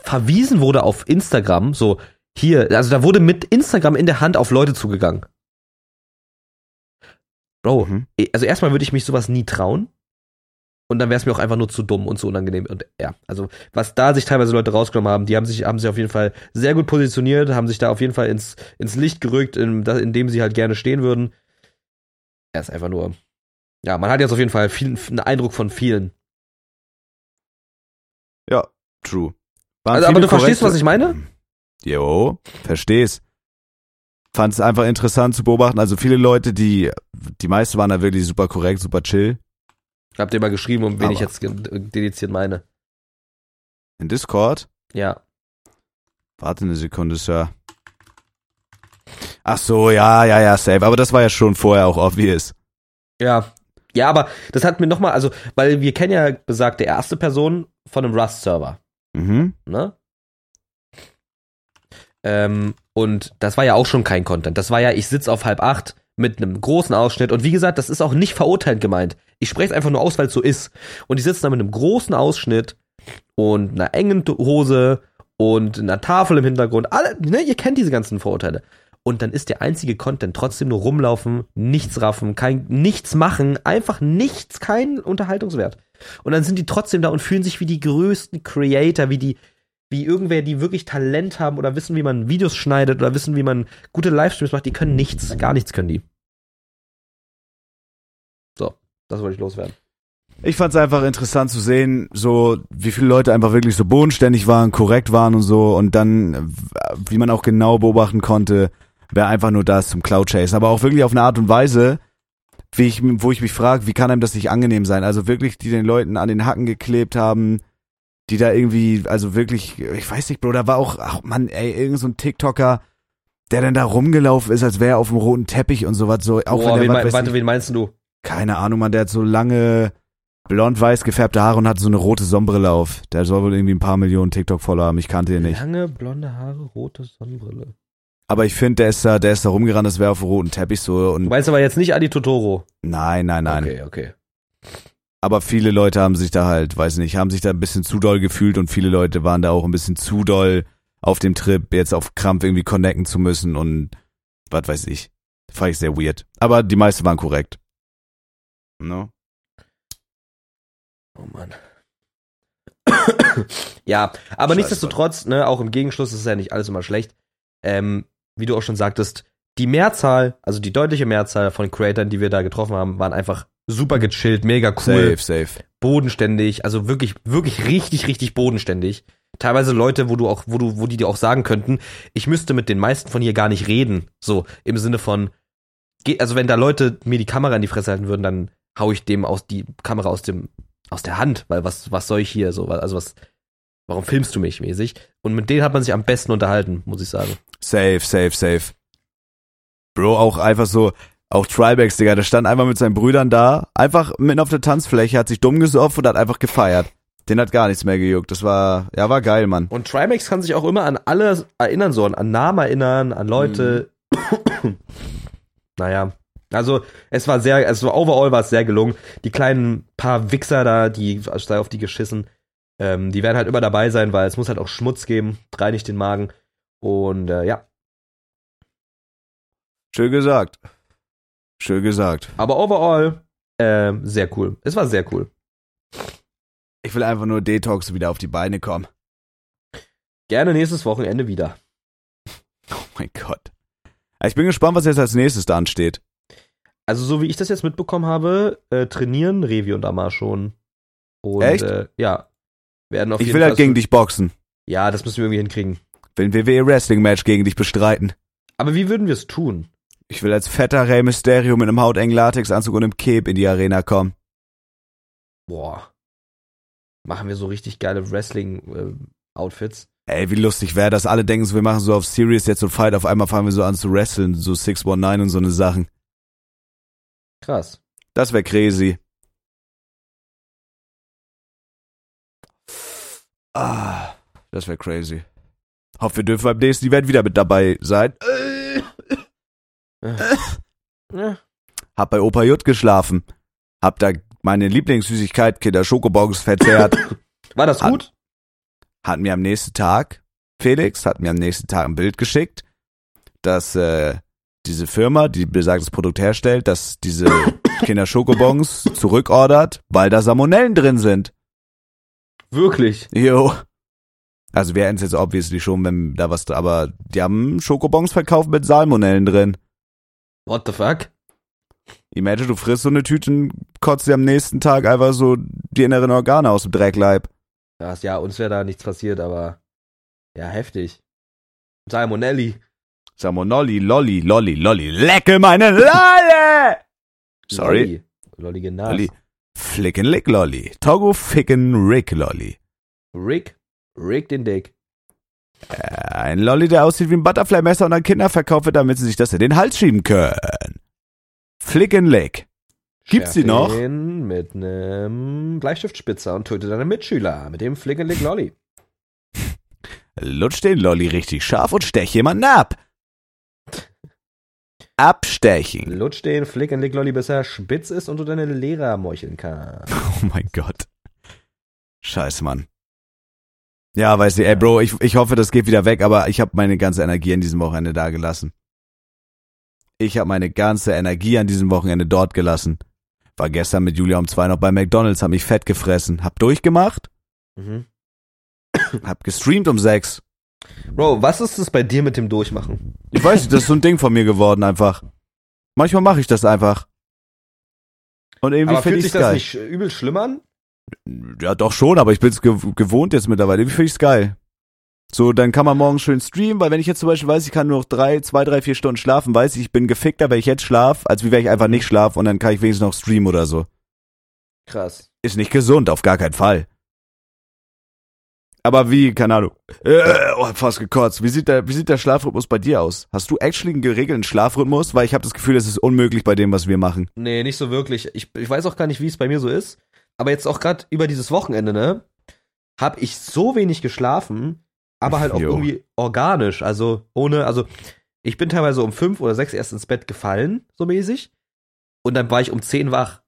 verwiesen wurde auf Instagram, so hier, also da wurde mit Instagram in der Hand auf Leute zugegangen. Bro, Mhm. eh, also erstmal würde ich mich sowas nie trauen. Und dann wäre es mir auch einfach nur zu dumm und zu unangenehm. Und ja, also was da sich teilweise Leute rausgenommen haben, die haben sich, haben sich auf jeden Fall sehr gut positioniert, haben sich da auf jeden Fall ins, ins Licht gerückt, in, in dem sie halt gerne stehen würden. Er ist einfach nur. Ja, man hat jetzt auf jeden Fall viel, einen Eindruck von vielen. Ja, true. Waren Also, aber du verstehst, was ich meine? Jo, versteh's. Fand es einfach interessant zu beobachten. Also viele Leute, die, die meisten waren da wirklich super korrekt, super chill. Habt ihr mal geschrieben, um wen Aber- ich jetzt dediziert meine? In Discord. Ja. Warte eine Sekunde, Sir. Ach so, ja, ja, ja, safe. Aber das war ja schon vorher auch obvious. Ja. Ja, aber das hat mir nochmal, also, weil wir kennen ja besagte erste Person von einem Rust-Server, Mhm. ne? Ähm, und das war ja auch schon kein Content. Das war ja, ich sitz auf halb acht mit einem großen Ausschnitt. Und wie gesagt, das ist auch nicht verurteilend gemeint. Ich spreche es einfach nur aus, weil es so ist. Und die sitzen da mit einem großen Ausschnitt und einer engen Hose und einer Tafel im Hintergrund. Alle, ne, ihr kennt diese ganzen Vorurteile. Und dann ist der einzige Content trotzdem nur rumlaufen, nichts raffen, kein, nichts machen, einfach nichts, kein Unterhaltungswert. Und dann sind die trotzdem da und fühlen sich wie die größten Creator, wie die, wie irgendwer, die wirklich Talent haben oder wissen, wie man Videos schneidet oder wissen, wie man gute Livestreams macht, die können nichts, gar nichts können die. So, das wollte ich loswerden. Ich fand es einfach interessant zu sehen, so wie viele Leute einfach wirklich so bodenständig waren, korrekt waren und so und dann, wie man auch genau beobachten konnte, wer einfach nur da ist zum Cloud Chase, aber auch wirklich auf eine Art und Weise, wie ich, wo ich mich frage, wie kann einem das nicht angenehm sein? Also wirklich, die den Leuten an den Hacken geklebt haben, die da irgendwie, also wirklich, ich weiß nicht, Bro, da war auch, ach Mann, ey, irgend so ein TikToker, der dann da rumgelaufen ist, als wäre er auf dem roten Teppich und sowas, so, auch Boah, wenn wen, mein, warte, wen meinst du? keine Ahnung, man, der hat so lange blond-weiß gefärbte Haare und hat so eine rote Sonnenbrille auf. Der soll wohl irgendwie ein paar Millionen TikTok-Follower haben, ich kannte ihn nicht. Lange blonde Haare, rote Sonnenbrille. Aber ich finde, der ist da, der ist da rumgerannt, das wäre auf dem roten Teppich so Du und meinst aber jetzt nicht Adi Totoro. nein, nein, nein. Okay, okay. Aber viele Leute haben sich da halt, weiß nicht, haben sich da ein bisschen zu doll gefühlt und viele Leute waren da auch ein bisschen zu doll auf dem Trip, jetzt auf Krampf irgendwie connecten zu müssen und was weiß ich. Fand ich sehr weird. Aber die meisten waren korrekt. No? Oh Mann. ja, aber Scheiße. nichtsdestotrotz, ne, auch im Gegenschluss ist es ja nicht alles immer schlecht. Ähm, wie du auch schon sagtest, die Mehrzahl, also die deutliche Mehrzahl von Creatoren, die wir da getroffen haben, waren einfach super gechillt, mega cool, Safe, safe. bodenständig, also wirklich, wirklich richtig, richtig bodenständig. Teilweise Leute, wo du auch, wo du, wo die dir auch sagen könnten, ich müsste mit den meisten von hier gar nicht reden. So, im Sinne von, also wenn da Leute mir die Kamera in die Fresse halten würden, dann hau ich dem aus die Kamera aus dem, aus der Hand, weil was, was soll ich hier so, also was, warum filmst du mich mäßig? Und mit denen hat man sich am besten unterhalten, muss ich sagen. Safe, safe, safe. Bro, auch einfach so, auch Tribex, Digga, der stand einfach mit seinen Brüdern da, einfach mitten auf der Tanzfläche, hat sich dumm gesoffen und hat einfach gefeiert. Den hat gar nichts mehr gejuckt. Das war, ja, war geil, Mann. Und Trimax kann sich auch immer an alles erinnern, so an Namen erinnern, an Leute. naja. Also, es war sehr, also overall war es sehr gelungen. Die kleinen paar Wichser da, die, also sei auf die geschissen, ähm, die werden halt immer dabei sein, weil es muss halt auch Schmutz geben, reinigt den Magen. Und äh, ja, Schön gesagt. Schön gesagt. aber overall äh, sehr cool. Es war sehr cool. Ich will einfach nur Detox wieder auf die Beine kommen. Gerne nächstes Wochenende wieder. Oh mein Gott. Ich bin gespannt, was jetzt als nächstes da ansteht. Also, so wie ich das jetzt mitbekommen habe, äh, trainieren Revi und Amar schon. Und Echt? Äh, ja. Werden auf Ich jeden will Fall halt gegen dich boxen. Ja, das müssen wir irgendwie hinkriegen. Will ein WWE Wrestling Match gegen dich bestreiten. Aber wie würden wir es tun? Ich will als fetter Rey Mysterio mit einem hautengen Latexanzug und einem Cape in die Arena kommen. Boah. Machen wir so richtig geile Wrestling-Outfits? Ey, wie lustig wäre das. Alle denken so, wir machen so auf Serious jetzt so Fight. Auf einmal fangen wir so an zu wresteln. So 619 und so eine Sachen. Krass. Das wäre crazy. Ah, das wäre crazy. Hoffe, wir dürfen beim nächsten Event wieder mit dabei sein. Ja. Hab bei Opa J geschlafen. Hab da meine Lieblingssüßigkeit Kinder Schokobons verzehrt. War das gut? hat mir am nächsten Tag, Felix hat mir am nächsten Tag ein Bild geschickt, dass äh, diese Firma, die besagtes Produkt herstellt, dass diese Kinder Schokobons zurückordert, weil da Salmonellen drin sind. Wirklich? Jo. Also wir hätten es jetzt obviously schon, wenn da was, aber die haben Schokobons verkauft mit Salmonellen drin. What the fuck? Imagine, du frisst so eine Tüte und kotzt dir am nächsten Tag einfach so die inneren Organe aus dem Dreckleib. Das, ja, uns wäre da nichts passiert, aber ja, heftig. Salmonelli. Salmonolli, Lolli, Lolli, Lolli, lecke meine Lolle! Sorry. Lolli. Lollige Nas. Lolli. Flicken Lick Lolli. Togo Ficken Rick Lolli. Rick. Rick den Dick. Ein Lolli, der aussieht wie ein Butterfly-Messer und an Kinder verkauft wird, damit sie sich das in den Hals schieben können. Flicken Lick. Gibt's die noch? mit einem Bleistiftspitzer und töte deine Mitschüler mit dem Flick Lolly. Lutsch den Lolli richtig scharf und stech jemanden ab. Abstechen. Lutsch den Flick Lolly, bis er spitz ist und du deine Lehrer meucheln kannst. Oh mein Gott. Scheiße, Mann. Ja, weißt du, ey, Bro, ich, ich hoffe, das geht wieder weg, aber ich habe meine ganze Energie an diesem Wochenende da gelassen. Ich habe meine ganze Energie an diesem Wochenende dort gelassen. War gestern mit Julia um zwei noch bei McDonalds, hab mich fett gefressen, hab durchgemacht, Mhm. hab gestreamt um sechs. Bro, was ist es bei dir mit dem Durchmachen? Ich weiß nicht, das ist so ein Ding von mir geworden einfach. Manchmal mache ich das einfach. Und irgendwie finde sich das geil. nicht übel schlimm an? Ja, doch schon, aber ich bin's gew gewohnt jetzt mittlerweile. Wie finde ich's geil? So, dann kann man morgen schön streamen, weil wenn ich jetzt zum Beispiel weiß, ich kann nur noch drei, zwei, drei, vier Stunden schlafen, weiß ich, ich bin gefickter, wenn ich jetzt schlaf, als wie wenn ich einfach nicht schlaf und dann kann ich wenigstens noch streamen oder so. Krass. Ist nicht gesund, auf gar keinen Fall. Aber wie, keine Ahnung. Äh, oh, hab fast gekotzt. Wie sieht, der, wie sieht der Schlafrhythmus bei dir aus? Hast du actually einen geregelten Schlafrhythmus? Weil ich habe das Gefühl, es ist unmöglich bei dem, was wir machen. Nee, nicht so wirklich. Ich, ich weiß auch gar nicht, wie es bei mir so ist. Aber jetzt auch gerade über dieses Wochenende, ne, hab ich so wenig geschlafen, aber halt auch Jo. irgendwie organisch. Also ohne, also ich bin teilweise um fünf oder sechs erst ins Bett gefallen, so mäßig. Und dann war ich um zehn wach.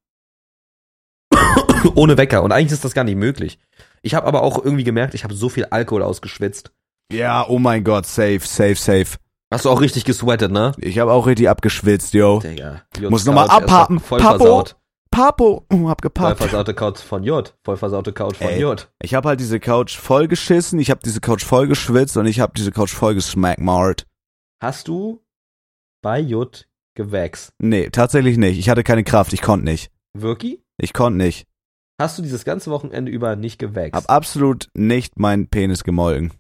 ohne Wecker. Und eigentlich ist das gar nicht möglich. Ich habe aber auch irgendwie gemerkt, ich habe so viel Alkohol ausgeschwitzt. Ja, oh mein Gott, safe, safe, safe. Hast du auch richtig gesweatet, ne? Ich habe auch richtig abgeschwitzt, yo. Digga. Muss noch mal Couch, ist abhaben. doch Voll Papo. versaut. Papo, oh, hab Voll gepappt. versaute Couch von J. Voll versaute Couch von Ey. J. Ich habe halt diese Couch voll geschissen, ich habe diese Couch voll geschwitzt und ich habe diese Couch voll gesmackmart. Hast du bei J gewächst? Nee, tatsächlich nicht. Ich hatte keine Kraft, ich konnte nicht. Wirklich? Ich konnte nicht. Hast du dieses ganze Wochenende über nicht gewächst? Hab absolut nicht meinen Penis gemolken.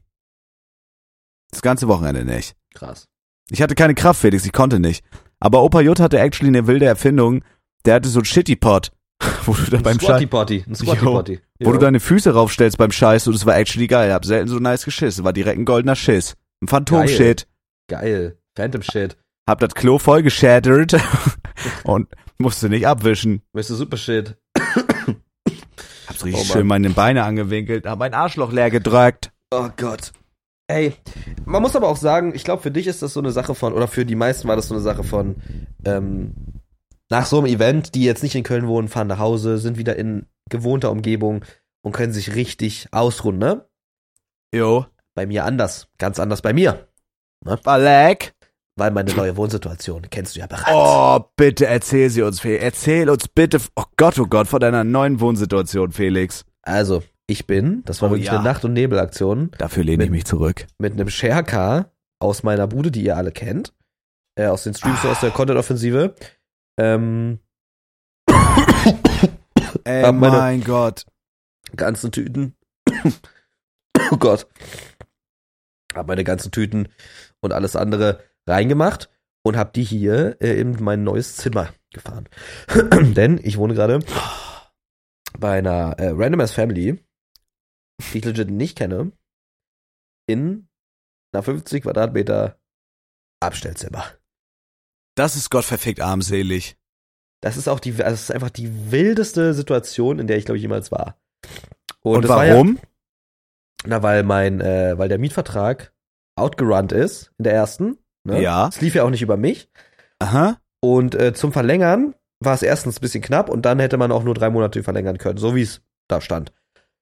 Das ganze Wochenende nicht. Krass. Ich hatte keine Kraft, Felix, ich konnte nicht. Aber Opa J hatte actually eine wilde Erfindung. Der hatte so ein Shitty Pot, wo du da Ein beim Squatty Potty. Ein Squatty. Potty. wo du deine Füße raufstellst beim Scheiß und das war actually geil. Hab selten so nice geschissen. War direkt ein goldener Schiss. Ein Phantom-Shit. Geil. Phantom Shit. Hab das Klo voll geshattert und musste nicht abwischen. Mr. Super Shit. Hab's richtig Oh schön meine Beine angewinkelt, hab mein Arschloch leer gedrückt. Oh Gott. Ey, man muss aber auch sagen, ich glaube, für dich ist das so eine Sache von, oder für die meisten war das so eine Sache von, ähm, nach so einem Event, die jetzt nicht in Köln wohnen, fahren nach Hause, sind wieder in gewohnter Umgebung und können sich richtig ausruhen, ne? Jo. Bei mir anders. Ganz anders bei mir. Balek. Weil meine neue Wohnsituation kennst du ja bereits. Oh, bitte erzähl sie uns, Felix. Erzähl uns bitte, oh Gott, oh Gott, von deiner neuen Wohnsituation, Felix. Also, ich bin, das war Oh wirklich ja. eine Nacht- und Nebelaktion, Dafür lehne ich Mit- mich zurück. mit einem Sharecar aus meiner Bude, die ihr alle kennt. Äh, aus den Streams, aus der Content-Offensive. Ähm, Ey, mein Gott. ganzen Tüten. oh Gott. Hab meine ganzen Tüten und alles andere reingemacht und hab die hier äh, in mein neues Zimmer gefahren. Denn ich wohne gerade bei einer äh, Random Ass Family, die ich legit nicht kenne, in einer 50 Quadratmeter Abstellzimmer. Das ist Gott verfickt armselig. Das ist auch die, also das ist einfach die wildeste Situation, in der ich glaube ich jemals war. Und, das war ja- warum? Na, weil mein, äh, weil der Mietvertrag outgerannt ist in der ersten. Ne? Ja. Es lief ja auch nicht über mich. Aha. Und äh, zum Verlängern war es erstens ein bisschen knapp und dann hätte man auch nur drei Monate verlängern können, so wie es da stand.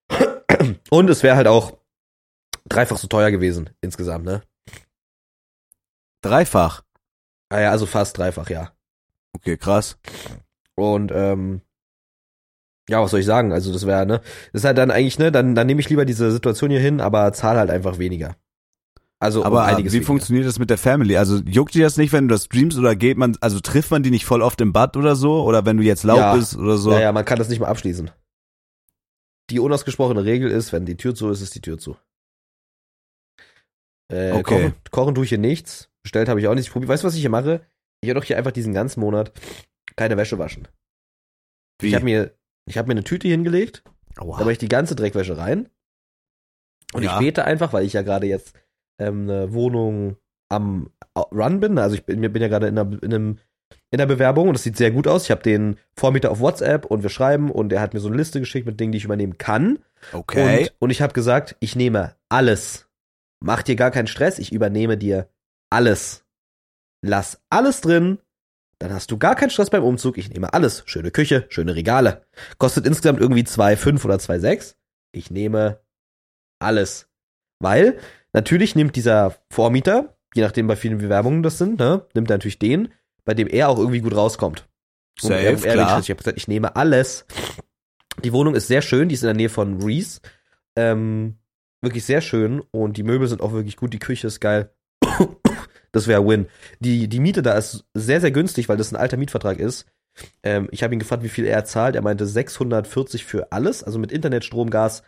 Und es wäre halt auch dreifach so teuer gewesen insgesamt, ne? Dreifach. Ah ja, also fast dreifach, ja. Okay, krass. Und ähm, ja, was soll ich sagen? Also das wäre, ne? Das ist halt dann eigentlich, ne, dann, dann nehme ich lieber diese Situation hier hin, aber zahl halt einfach weniger. Also um Aber einiges wie weniger. funktioniert das mit der Family? Also juckt dir das nicht, wenn du das streamst oder geht man, also trifft man die nicht voll oft im Bad oder so? Oder wenn du jetzt laut Ja. bist oder so? Ja, ja, man kann das nicht mal abschließen. Die unausgesprochene Regel ist, wenn die Tür zu ist, ist die Tür zu. Äh, Okay. kochen, kochen tue ich hier nichts. Bestellt habe ich auch nichts. Ich probier- Weißt du, was ich hier mache? Ich werde doch hier einfach diesen ganzen Monat keine Wäsche waschen. Wie? Ich habe mir, ich hab mir eine Tüte hingelegt, Aua. da mache ich die ganze Dreckwäsche rein. Und Ja. ich bete einfach, weil ich ja gerade jetzt ähm, eine Wohnung am Run bin. Also ich bin, bin ja gerade in, einer- in einem in der Bewerbung und das sieht sehr gut aus. Ich habe den Vormieter auf WhatsApp und wir schreiben und er hat mir so eine Liste geschickt mit Dingen, die ich übernehmen kann. Okay. Und, und ich habe gesagt, ich nehme alles. Mach dir gar keinen Stress, ich übernehme dir alles. Lass alles drin, dann hast du gar keinen Stress beim Umzug. Ich nehme alles. Schöne Küche, schöne Regale. Kostet insgesamt irgendwie 2,5 oder 2,6. Ich nehme alles. Weil natürlich nimmt dieser Vormieter, je nachdem bei vielen Bewerbungen das sind, ne, nimmt er natürlich den, bei dem er auch irgendwie gut rauskommt. Safe, er- er klar. Ich habe gesagt, ich nehme alles. Die Wohnung ist sehr schön, die ist in der Nähe von Reese. Ähm, wirklich sehr schön und die Möbel sind auch wirklich gut, die Küche ist geil. Das wäre Win. Die, die Miete da ist sehr, sehr günstig, weil das ein alter Mietvertrag ist. Ähm, ich habe ihn gefragt, wie viel er zahlt. Er meinte 640 für alles, also mit Internet, Strom, Gas,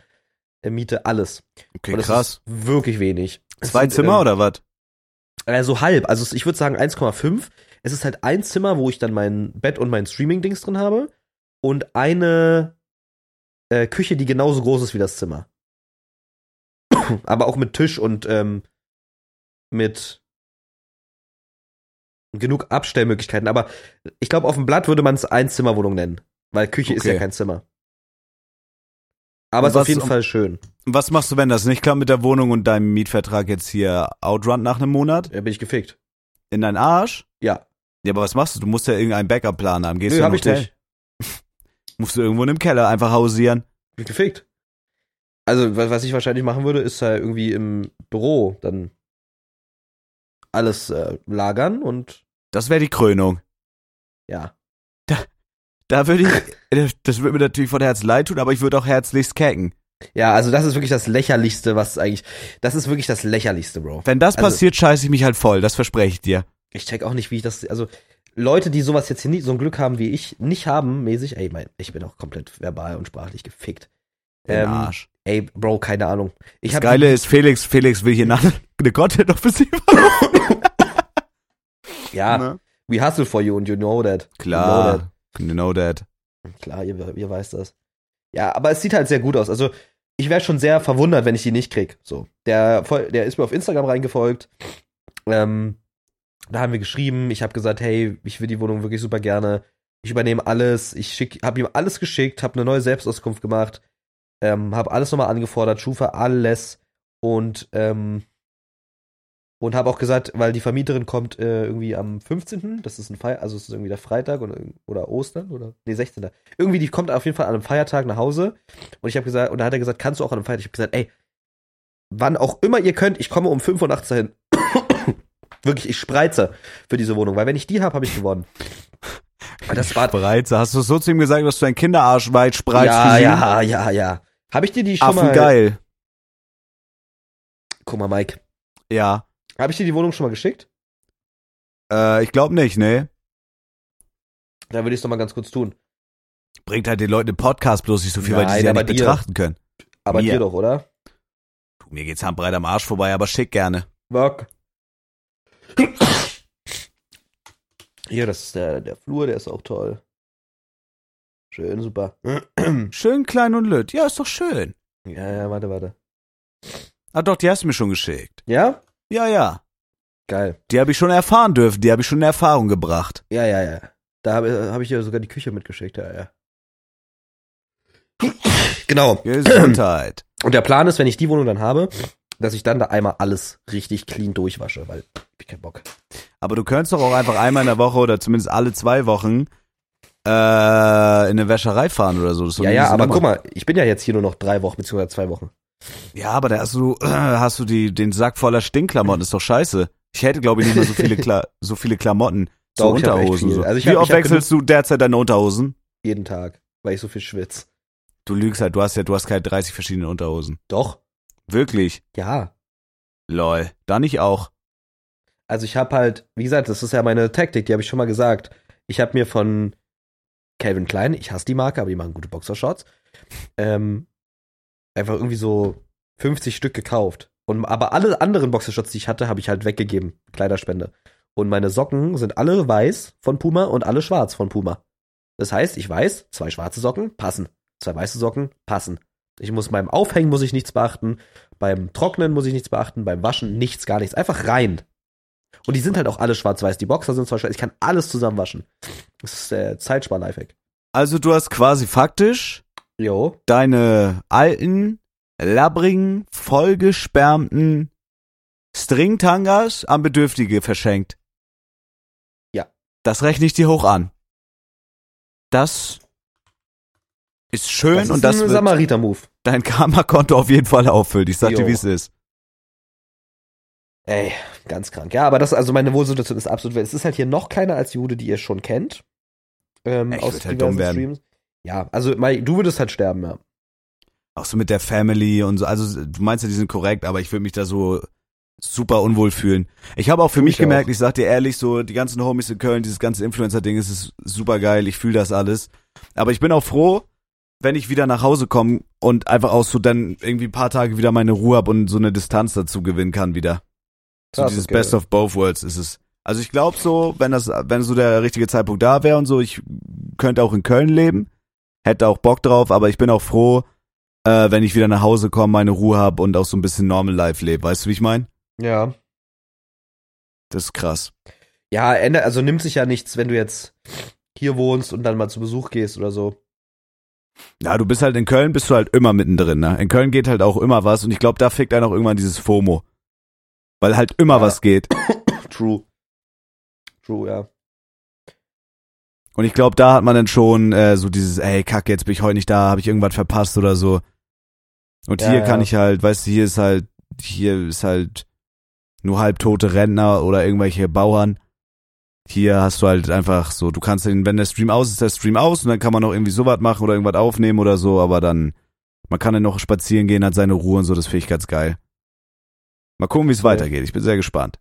äh, Miete, alles. Okay, krass. Ist wirklich wenig. Es Zwei sind, Zimmer ähm, oder was? äh, so halb. Also ich würde sagen 1,5. Es ist halt ein Zimmer, wo ich dann mein Bett und mein Streaming-Dings drin habe. Und eine äh, Küche, die genauso groß ist wie das Zimmer. Aber auch mit Tisch und ähm, mit genug Abstellmöglichkeiten. Aber ich glaube, auf dem Blatt würde man es Einzimmerwohnung nennen. Weil Küche ist Okay. ja kein Zimmer. Aber es ist auf jeden um- Fall schön. Was machst du, wenn das nicht klappt mit der Wohnung und deinem Mietvertrag jetzt hier outrun nach einem Monat? Da bin ich gefickt. In deinen Arsch? Ja. Ja, aber was machst du? Du musst ja irgendeinen Backup-Plan haben. Gehst Nö, du hab ich Hotel? nicht. Musst du irgendwo in einem Keller einfach hausieren? Bin gefickt. Also, wa- was ich wahrscheinlich machen würde, ist halt irgendwie im Büro dann alles äh, lagern und Das wäre die Krönung. ja. Da würde ich, das würde mir natürlich von Herz leid tun, aber ich würde auch herzlichst kecken. Ja, also das ist wirklich das Lächerlichste, was eigentlich. Das ist wirklich das Lächerlichste, Bro. Wenn das Also- passiert, scheiße ich mich halt voll. Das verspreche ich dir. Ich check auch nicht, wie ich das. Also, Leute, die sowas jetzt hier nicht, so ein Glück haben wie ich, nicht haben, mäßig, ey, mein, ich bin auch komplett verbal und sprachlich gefickt. Ähm, Arsch. Ey, Bro, keine Ahnung. Ich Das Geile ist, Felix, Felix will hier nach eine Content-Offensive. ja, Ne? we hustle for you and you know that. You know Klar. You know that. that. Klar, ihr, ihr weiß das. Ja, aber es sieht halt sehr gut aus. Also, ich wäre schon sehr verwundert, wenn ich die nicht krieg. So. Der, der ist mir auf Instagram reingefolgt. Ähm, da haben wir geschrieben. Ich habe gesagt, hey, ich will die Wohnung wirklich super gerne. Ich übernehme alles. Ich schick, habe ihm alles geschickt, habe eine neue Selbstauskunft gemacht, ähm, habe alles nochmal angefordert, Schufa alles und ähm, und habe auch gesagt, weil die Vermieterin kommt äh, irgendwie am 15. Das ist ein Feier, also es ist irgendwie der Freitag oder, oder Ostern oder nee 16. Irgendwie die kommt auf jeden Fall an einem Feiertag nach Hause und ich habe gesagt und da hat er gesagt, kannst du auch an einem Feiertag? Ich habe gesagt, ey, wann auch immer ihr könnt, ich komme um 5 Uhr nachts dahin. Wirklich, ich spreize für diese Wohnung, weil wenn ich die habe, habe ich gewonnen. Aber das war Spreize. Hast du so zu ihm gesagt, dass du dein Kinderarsch weit spreizt? ja, ja, ja, ja. Habe ich dir die schon Affen mal geil. Guck mal, Mike. Ja. Habe ich dir die Wohnung schon mal geschickt? Äh, ich glaube nicht, ne? Dann würde ich es doch mal ganz kurz tun. Bringt halt den Leuten im Podcast bloß nicht so viel, weil die Nein, sie ja nicht dir. betrachten können. Aber Mir. dir doch, oder? Du, mir geht's handbreit am Arsch vorbei, aber schick gerne. Work. Hier, das ist der, der Flur, der ist auch toll. Schön, super. Schön klein und lütt. Ja, ist doch schön. Ja, ja, warte, warte. Ah doch, die hast du mir schon geschickt. Ja? Ja, ja. Geil. Die habe ich schon erfahren dürfen. Die habe ich schon in Erfahrung gebracht. Ja, ja, ja. Da habe hab ich ja sogar die Küche mitgeschickt, ja, ja. Genau. Gesundheit. Und der Plan ist, wenn ich die Wohnung dann habe, dass ich dann da einmal alles richtig clean durchwasche, weil ich keinen Bock. Aber du könntest doch auch einfach einmal in der Woche oder zumindest alle zwei Wochen äh, in eine Wäscherei fahren oder so. Ja, ja, aber guck mal, ich bin ja jetzt hier nur noch drei Wochen, beziehungsweise zwei Wochen. Ja, aber da hast du, äh, hast du die, den Sack voller Stinkklamotten. Ist doch scheiße. Ich hätte, glaube ich, nicht mehr so viele, Kla so viele Klamotten. So Doch, ich Unterhosen. viel. So. Also ich Wie hab- oft ich hab wechselst du derzeit deine Unterhosen? Jeden Tag, weil ich so viel schwitz. Du lügst halt, du hast ja, du hast keine 30 verschiedene Unterhosen. Doch. Wirklich? Ja. Lol. Da nicht auch. Also ich habe halt, wie gesagt, das ist ja meine Taktik, die habe ich schon mal gesagt. Ich habe mir von Calvin Klein, ich hasse die Marke, aber die machen gute Boxershorts, ähm, einfach irgendwie so 50 Stück gekauft. Und, aber alle anderen Boxershorts, die ich hatte, habe ich halt weggegeben. Kleiderspende. Und meine Socken sind alle weiß von Puma und alle schwarz von Puma. Das heißt, ich weiß, zwei schwarze Socken passen. Zwei weiße Socken passen. Ich muss beim Aufhängen muss ich nichts beachten, beim Trocknen muss ich nichts beachten, beim Waschen nichts, gar nichts. Einfach rein. Und die sind halt auch alle schwarz-weiß. Die Boxer sind zwar schwarz, ich kann alles zusammen waschen. Das ist der Zeitspar-Lifehack. Also du hast quasi faktisch Jo. deine alten, labbrigen, vollgesperrten Stringtangas an Bedürftige verschenkt. Ja. Das rechne ich dir hoch an. Das ist schön Das ist und das ein wird Samariter-Move. dein Karma-Konto auf jeden Fall auffüllt. Ich sag Jo. dir, wie es ist. Ey, ganz krank. Ja, aber das, also meine Wohlsituation ist absolut, es ist halt hier noch kleiner als Hude, die ihr schon kennt. Ähm, Ich aus halt diversen dumm werden. Streams. Ja, also Mai, du würdest halt sterben, ja. Auch so mit der Family und so. Also du meinst ja, die sind korrekt, aber ich würde mich da so super unwohl fühlen. Ich habe auch für Tu mich ich gemerkt, auch. ich sag dir ehrlich, so die ganzen Homies in Köln, dieses ganze Influencer-Ding, es ist super geil, ich fühle das alles. Aber ich bin auch froh, wenn ich wieder nach Hause komme und einfach auch so dann irgendwie ein paar Tage wieder meine Ruhe hab und so eine Distanz dazu gewinnen kann wieder. So dieses okay. Best of both worlds ist es. Also ich glaube so, wenn das, wenn so der richtige Zeitpunkt da wäre und so, ich könnte auch in Köln leben, hätte auch Bock drauf, aber ich bin auch froh, äh, wenn ich wieder nach Hause komme, meine Ruhe habe und auch so ein bisschen Normal Life lebe. Weißt du, wie ich meine? Ja. Das ist krass. Ja, also nimmt sich ja nichts, wenn du jetzt hier wohnst und dann mal zu Besuch gehst oder so. Ja, du bist halt in Köln, bist du halt immer mittendrin, ne? In Köln geht halt auch immer was und ich glaube, da fickt einen auch irgendwann dieses FOMO. Weil halt immer Ja. was geht. True. True, ja. Und ich glaube, da hat man dann schon äh, so dieses, ey, kacke, jetzt bin ich heute nicht da, habe ich irgendwas verpasst oder so. Und Ja, hier ja. kann ich halt, weißt du, hier ist halt, hier ist halt nur halbtote Rentner oder irgendwelche Bauern. Hier hast du halt einfach so, du kannst den, wenn der Stream aus ist, der Stream aus und dann kann man noch irgendwie sowas machen oder irgendwas aufnehmen oder so, aber dann, man kann dann noch spazieren gehen, hat seine Ruhe und so, das finde ich ganz geil. Mal gucken, wie es Okay. weitergeht. Ich bin sehr gespannt.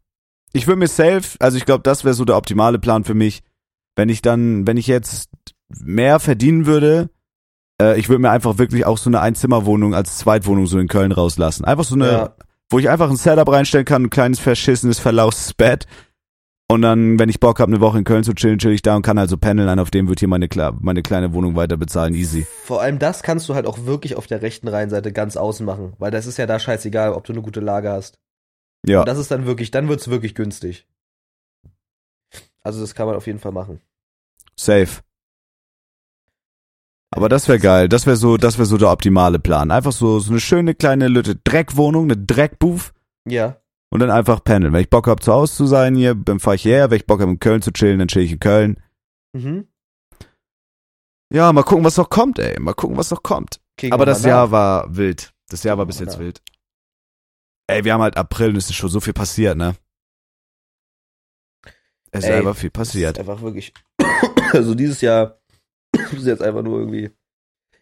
Ich würde mir safe, also ich glaube, das wäre so der optimale Plan für mich. Wenn ich dann, wenn ich jetzt mehr verdienen würde, äh, ich würde mir einfach wirklich auch so eine Einzimmerwohnung als Zweitwohnung so in Köln rauslassen. Einfach so eine, ja. wo ich einfach ein Setup reinstellen kann, ein kleines verschissenes, verlauftes Bett. Und dann, wenn ich Bock habe, eine Woche in Köln zu chillen, chill ich da und kann also pendeln. An auf dem wird hier meine, meine kleine Wohnung weiter bezahlen. Easy. Vor allem das kannst du halt auch wirklich auf der rechten Rheinseite ganz außen machen, weil das ist ja da scheißegal, ob du eine gute Lage hast. Ja. Und das ist dann wirklich, dann wird's wirklich günstig. Also das kann man auf jeden Fall machen. Safe. Aber das wäre geil. Das wäre so, das wäre so der optimale Plan. Einfach so, so eine schöne kleine Lütte Dreckwohnung, eine Dreckbooth Ja. und dann einfach pendeln. Wenn ich Bock hab, zu Hause zu sein hier, dann fahr ich hierher. Wenn ich Bock hab, in Köln zu chillen, dann chill ich in Köln. Mhm. Ja, mal gucken, was noch kommt, ey. Mal gucken, was noch kommt. Kriegen Aber das Jahr nach. war wild. Das Jahr war bis jetzt wild. Ey, wir haben halt April und es ist schon so viel passiert, ne? Es ist Ey, einfach viel passiert. Ist einfach wirklich. also dieses Jahr ist jetzt einfach nur irgendwie.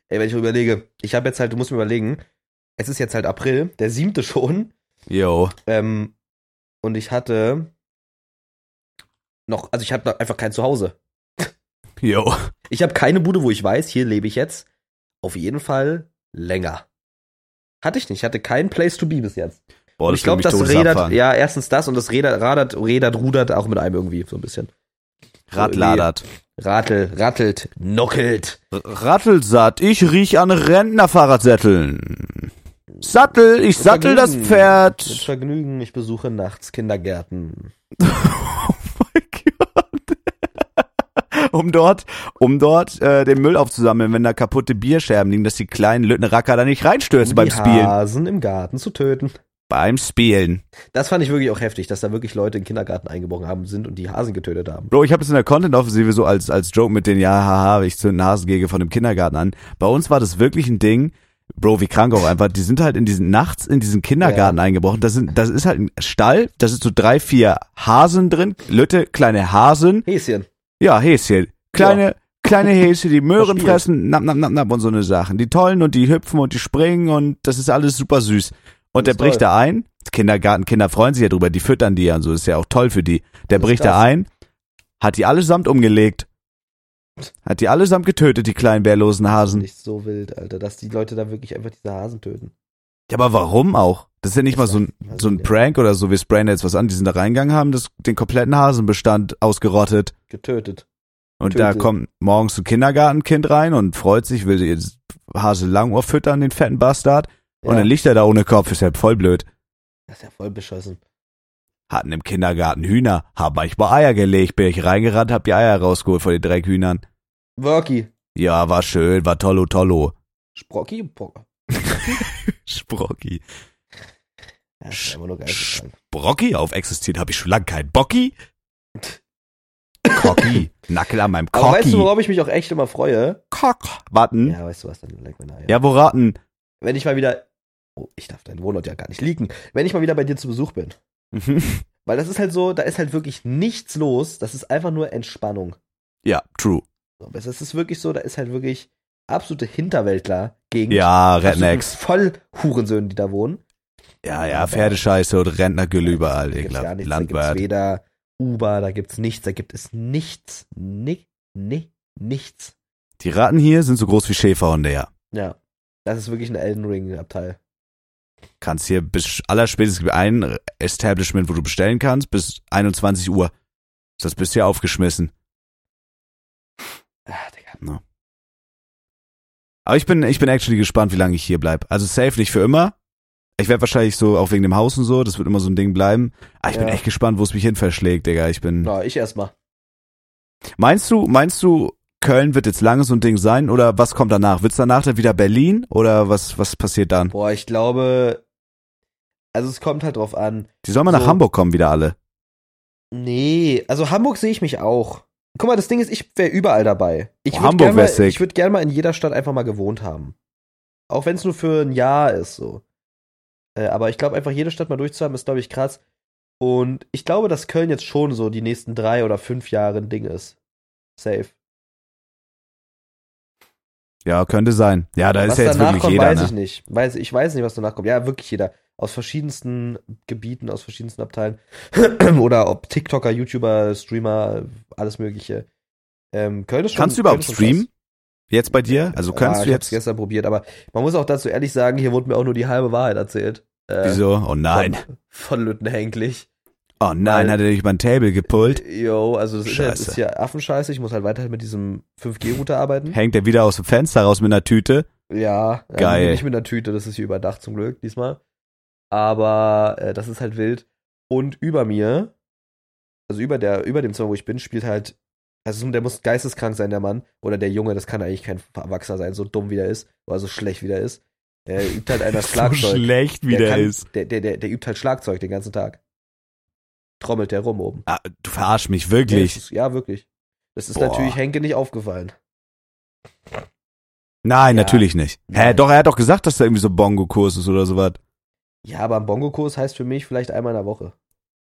Ey, wenn ich überlege, ich habe jetzt halt, du musst mir überlegen, es ist jetzt halt April, der siebte schon, Yo. ähm, und ich hatte noch, also ich noch einfach kein Zuhause. Yo. Ich habe keine Bude, wo ich weiß, hier lebe ich jetzt auf jeden Fall länger. Hatte ich nicht, ich hatte keinen Place to be bis jetzt. Boah, das ich glaube, das Rädert, ja, erstens das und das Rädert, radert, Rädert, rudert auch mit einem irgendwie, so ein bisschen. Radladert. Ratel, rattelt, nockelt. Rattelsatt, ich riech an Rentnerfahrradsätteln. Sattel, ich Mit sattel das Vergnügen. Mit Pferd. Vergnügen, ich besuche nachts Kindergärten. Oh mein Gott. um dort, um dort äh, den Müll aufzusammeln, wenn da kaputte Bierscherben liegen, dass die kleinen Lüttenracker da nicht reinstürzen Um beim die Spielen. Hasen im Garten zu töten. Beim Spielen. Das fand ich wirklich auch heftig, dass da wirklich Leute in den Kindergarten eingebrochen haben sind und die Hasen getötet haben. Bro, ich habe das in der Content-Offensive so als, als Joke mit den, ja, haha, ich zünd einen Hasengege von dem Kindergarten an. Bei uns war das wirklich ein Ding, Bro, wie krank auch einfach. Die sind halt in diesen, nachts in diesen Kindergarten eingebrochen. Das sind, das ist halt ein Stall, da sind so drei, vier Hasen drin, Lütte, kleine Hasen. Häschen. Ja, Häschen. Kleine, kleine Häschen, die Möhren fressen, napp, napp, napp, napp und so eine Sachen. Die tollen und die hüpfen und die springen und das ist alles super süß. Und der Das ist bricht toll. da ein. Kindergarten, Kinder freuen sich ja drüber, die füttern die ja und so, ist ja auch toll für die. Der Das ist bricht da krass. ein, hat die allesamt umgelegt. Hat die allesamt getötet, die kleinen wehrlosen Hasen. Nicht so wild, Alter, dass die Leute da wirklich einfach diese Hasen töten. Ja, aber warum auch? Das ist ja nicht mal so ein, so ein Prank oder so, wir sprayen da jetzt was an. Die sind da reingegangen, haben das, den kompletten Hasenbestand ausgerottet. Getötet. Und da Töte. kommt morgens ein Kindergartenkind rein und freut sich, will jetzt Hase Langohr füttern, den fetten Bastard. Und Ja, dann liegt er da ohne Kopf, ist ja voll blöd. das ist ja voll beschossen. Hatten im Kindergarten Hühner, haben manchmal Eier gelegt, bin ich reingerannt, hab die Eier rausgeholt von den Dreckhühnern. Worky. Ja, war schön, war tollo tollo. Sprocki? Sprocki. Ja. Brocki? Auf existiert habe ich schon lange keinen Bocki. Cocki. Nackel an meinem Aber weißt du, worauf ich mich auch echt immer freue? Cock. Warten. Ja, Ja, weißt du was, dann leck mir nachher. wo raten? Wenn ich mal wieder. Oh, ich darf deinen Wohnort ja gar nicht leaken. Wenn ich mal wieder bei dir zu Besuch bin. Weil das ist halt so, da ist halt wirklich nichts los. Das ist einfach nur Entspannung. ja, true. Aber Es ist wirklich so, da ist halt wirklich absolute Hinterwäldler gegen Ja, Rednecks. voll Hurensöhne, die da wohnen. Ja, ja, Pferdescheiße und Rentnergülle überall. Gar Ekelhaft. nichts. Da gibt's Landwirt. weder Uber, da gibt's nichts, da gibt es nichts. Ni, ni, nichts. Die Ratten hier sind so groß wie Schäferhunde, ja. Ja. Das ist wirklich ein Elden Ring-Abteil. Kannst hier bis allerspätestens ein Establishment, wo du bestellen kannst, bis 21 Uhr. Ist das bisher aufgeschmissen. Ah, Digga. Aber ich bin, ich bin actually gespannt, wie lange ich hier bleib. Also safe nicht für immer. Ich werde wahrscheinlich so, auch wegen dem Haus und so, das wird immer so ein Ding bleiben. Aber ich bin Ja. echt gespannt, wo es mich hin verschlägt, Digga. Ich bin. Na, ich erstmal. Meinst du, meinst du, Köln wird jetzt lange so ein Ding sein oder was kommt danach? Wird's danach dann wieder Berlin oder was, was passiert dann? Boah, ich glaube. Also es kommt halt drauf an. Die sollen mal nach So. Hamburg kommen wieder alle. Nee, also Hamburg sehe ich mich auch. Guck mal, das Ding ist, ich wäre überall dabei. Ich Oh, Hamburg gern wär mal, sick. Ich würde gerne mal in jeder Stadt einfach mal gewohnt haben. Auch wenn es nur für ein Jahr ist, so. Äh, aber ich glaube, einfach jede Stadt mal durchzuhaben, ist, glaube ich, krass. Und ich glaube, dass Köln jetzt schon so die nächsten drei oder fünf Jahre ein Ding ist. Safe. Ja, könnte sein. Ja, da was ist ja jetzt wirklich kommt, jeder, weiß ne? ich nicht. Weiß, ich weiß nicht, was danach kommt. Ja, wirklich jeder. Aus verschiedensten Gebieten, aus verschiedensten Abteilen. Oder ob TikToker, YouTuber, Streamer, alles Mögliche. Ähm, schon, Kannst du überhaupt streamen? Jetzt bei dir? Also kannst ah, du ich jetzt? gestern probiert, aber man muss auch dazu ehrlich sagen, hier wurde mir auch nur die halbe Wahrheit erzählt. Äh, Wieso? Oh nein. Von, von Lütten Henklich. Oh nein, Weil- hat er dich mein Table gepullt? Jo, also das Internet Scheiße. ist hier Affenscheiße. Ich muss halt weiterhin mit diesem 5G-Router arbeiten. Hängt er wieder aus dem Fenster raus mit einer Tüte? Ja, Geil. Ähm, nicht mit einer Tüte, das ist hier überdacht zum Glück diesmal. Aber äh, das ist halt wild. Und über mir, also über der, über dem Zimmer, wo ich bin, spielt halt, also der muss geisteskrank sein, der Mann. Oder der Junge, das kann eigentlich kein Erwachsener sein, so dumm wie der ist, oder so schlecht wie der ist. Er übt halt einer Schlagzeug. So schlecht wie der, der, kann, ist. Der, der, der, der übt halt Schlagzeug den ganzen Tag. Trommelt der rum oben. Ah, du verarsch mich Ja, wirklich. das ist, ja, wirklich. Das ist Boah. natürlich Henke nicht aufgefallen. Nein, Ja. natürlich nicht. Hä, doch, er hat doch gesagt, dass da irgendwie so Bongo-Kurs ist oder sowas. Ja, aber ein Bongo-Kurs heißt für mich vielleicht einmal in der Woche.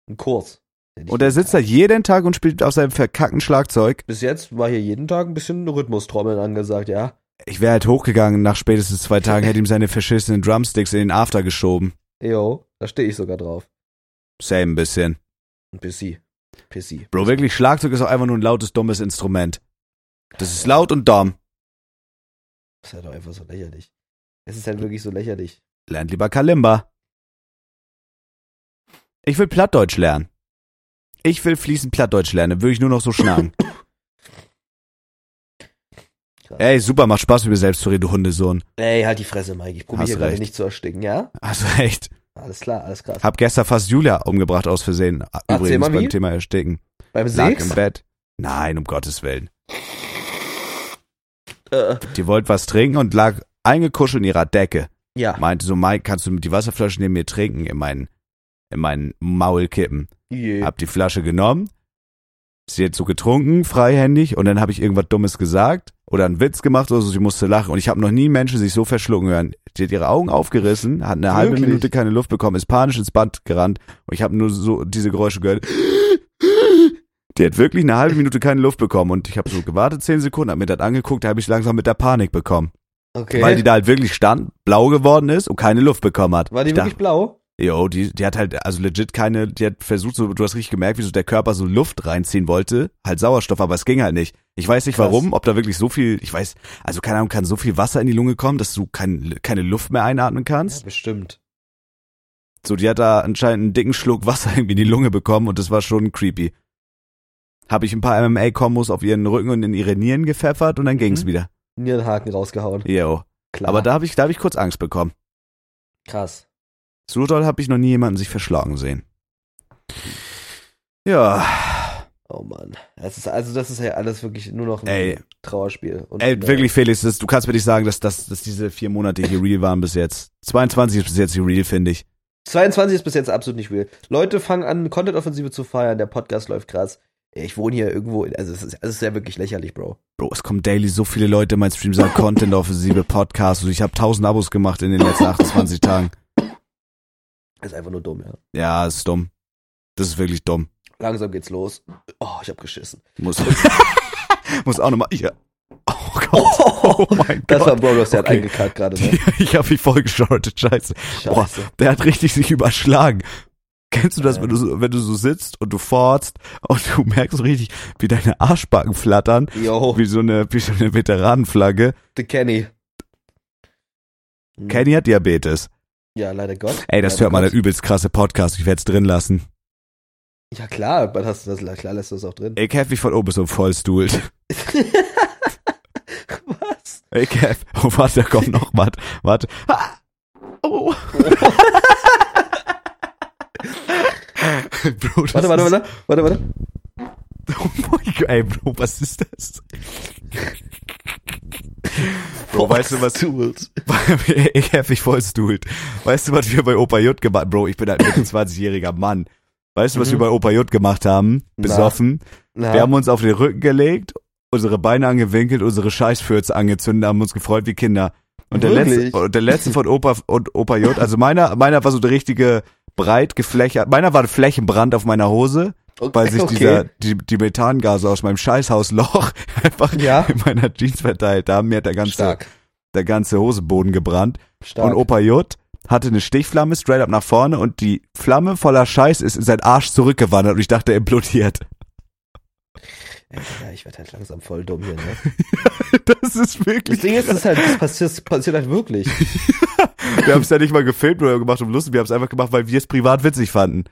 Ein Kurs. Und er sitzt da jeden Tag und spielt auf seinem verkackten Schlagzeug. Bis jetzt war hier jeden Tag ein bisschen Rhythmustrommeln angesagt, ja. Ich wäre halt hochgegangen nach spätestens zwei Tagen, hätte ihm seine verschissenen Drumsticks in den After geschoben. Jo, da stehe ich sogar drauf. Same ein bisschen. Ein Pissy. Pissy. Bro, wirklich, Schlagzeug ist auch einfach nur ein lautes, dummes Instrument. Das ist laut und dumm. Das ist halt doch einfach so lächerlich. Es ist halt wirklich so lächerlich. Lernt lieber Kalimba. Ich will Plattdeutsch lernen. Ich will fließend Plattdeutsch lernen, dann würde ich nur noch so schnacken. Ey, super, macht Spaß, mit mir selbst zu reden, du Hundesohn. Ey, halt die Fresse, Mike. Ich probiere gerade nicht zu ersticken, ja? Also echt. Alles klar, alles krass. Hab gestern fast Julia umgebracht aus Versehen. Übrigens mal wie. beim Thema Ersticken. Beim Lag Sex? im Bett. Nein, um Gottes Willen. Äh, Die wollte was trinken und lag eingekuschelt in ihrer Decke. ja. Meinte so, Mike, kannst du die Wasserflasche neben mir trinken, in meinen, in meinen Maul kippen. Je. Hab die Flasche genommen, sie hat so getrunken, freihändig, und dann habe ich irgendwas Dummes gesagt oder einen Witz gemacht oder so, sie musste lachen. Und ich habe noch nie Menschen sich so verschlucken hören. Die hat ihre Augen aufgerissen, hat eine halbe Wirklich? Minute keine Luft bekommen, ist panisch ins Band gerannt und ich habe nur so diese Geräusche gehört. Die hat wirklich eine halbe Minute keine Luft bekommen und ich habe so gewartet, zehn Sekunden, hab mir das angeguckt, da habe ich langsam mit der Panik bekommen. Okay. Weil die da halt wirklich stand, blau geworden ist und keine Luft bekommen hat. War die ich wirklich blau? Jo, die, die hat halt, also legit keine, die hat versucht, so, du hast richtig gemerkt, wie so der Körper so Luft reinziehen wollte, halt Sauerstoff, aber es ging halt nicht. Ich weiß nicht Krass. warum, ob da wirklich so viel, ich weiß, also keine Ahnung, kann so viel Wasser in die Lunge kommen, dass du kein, keine Luft mehr einatmen Ja, kannst. bestimmt. So, die hat da anscheinend einen dicken Schluck Wasser irgendwie in die Lunge bekommen und das war schon creepy. Habe ich ein paar MMA-Kombos auf ihren Rücken und in ihre Nieren gepfeffert und dann ging's Mhm. wieder. Nierenhaken rausgehauen. Jo. Klar. Aber da habe ich, da habe ich kurz Angst bekommen. Krass. So doll habe ich noch nie jemanden sich verschlagen sehen. Ja, Oh Mann. Das ist, also das ist ja alles wirklich nur noch ein Ey. Trauerspiel. Und, ey, wirklich Felix, das, du kannst mir nicht sagen, dass, dass, dass diese vier Monate hier real waren bis jetzt. 22 ist bis jetzt hier real, finde ich. 22 ist bis jetzt absolut nicht real. Leute fangen an, Content-Offensive zu feiern, der Podcast läuft krass. Ich wohne hier irgendwo, also es ist, es ist ja wirklich lächerlich, Bro. Bro, es kommen daily so viele Leute in meinen Stream, sagen Content-offensive Podcasts und ich habe 1000 Abos gemacht in den letzten 28 Tagen. Das ist einfach nur dumm, ja. Ja, ist dumm. Das ist wirklich dumm. Langsam geht's los. Oh, ich hab geschissen. Muss, muss auch nochmal, ja. Oh Gott, oh mein Das war Gott. Bro, du hast ja Okay. eingekackt gerade, ne? Ich habe mich voll geschortet, scheiße. Boah, Scheiße. der hat richtig sich überschlagen. Kennst du das, wenn du, so, wenn du so sitzt und du forzt und du merkst so richtig, wie deine Arschbacken flattern, Yo, wie so eine, wie so eine Veteranenflagge. the Kenny. Kenny hat Diabetes. Ja, leider Gott. Ey, das leider hört man, Gott. der übelst krasse Podcast. Ich werde es drin lassen. Ja klar, hast du das, klar lässt du das auch drin. Ey, Kev, mich von oben bis um vollstuhlt. Was? Ey, Kev. Oh, warte, da kommt noch was. Warte. Ah! Oh. Bro, Warte, warte, warte, warte, warte. Oh mein Gott, ey, Bro, was ist das? Bro, weißt du was? Ich hab mich voll stuhlt. Weißt du, was wir bei Opa J gemacht Bro, ich bin ein 28-jähriger Mann. Weißt du, was Mhm. wir bei Opa J gemacht haben? Na. Besoffen. Na, Wir haben uns auf den Rücken gelegt, unsere Beine angewinkelt, unsere Scheißfürze angezündet, haben uns gefreut wie Kinder. Und der Wirklich? letzte, und der letzte von Opa und Opa J, also meiner, meiner war so der richtige breit geflächert, meiner war ein Flächenbrand auf meiner Hose, weil sich okay. dieser, die, die Methangase aus meinem Scheißhausloch einfach Ja. in meiner Jeans verteilt haben. Mir hat der ganze, Stark. der ganze Hoseboden gebrannt. Stark. Und Opa J hatte eine Stichflamme straight up nach vorne und die Flamme voller Scheiß ist in sein Arsch zurückgewandert und ich dachte, er implodiert. Digga, ich werde halt langsam voll dumm hier, ne? Das ist Das wirklich. Ding ist, das ist halt, das passiert, das passiert halt wirklich. Wir haben es ja nicht mal gefilmt oder gemacht, um lustig. Wir haben es einfach gemacht, weil wir es privat witzig fanden.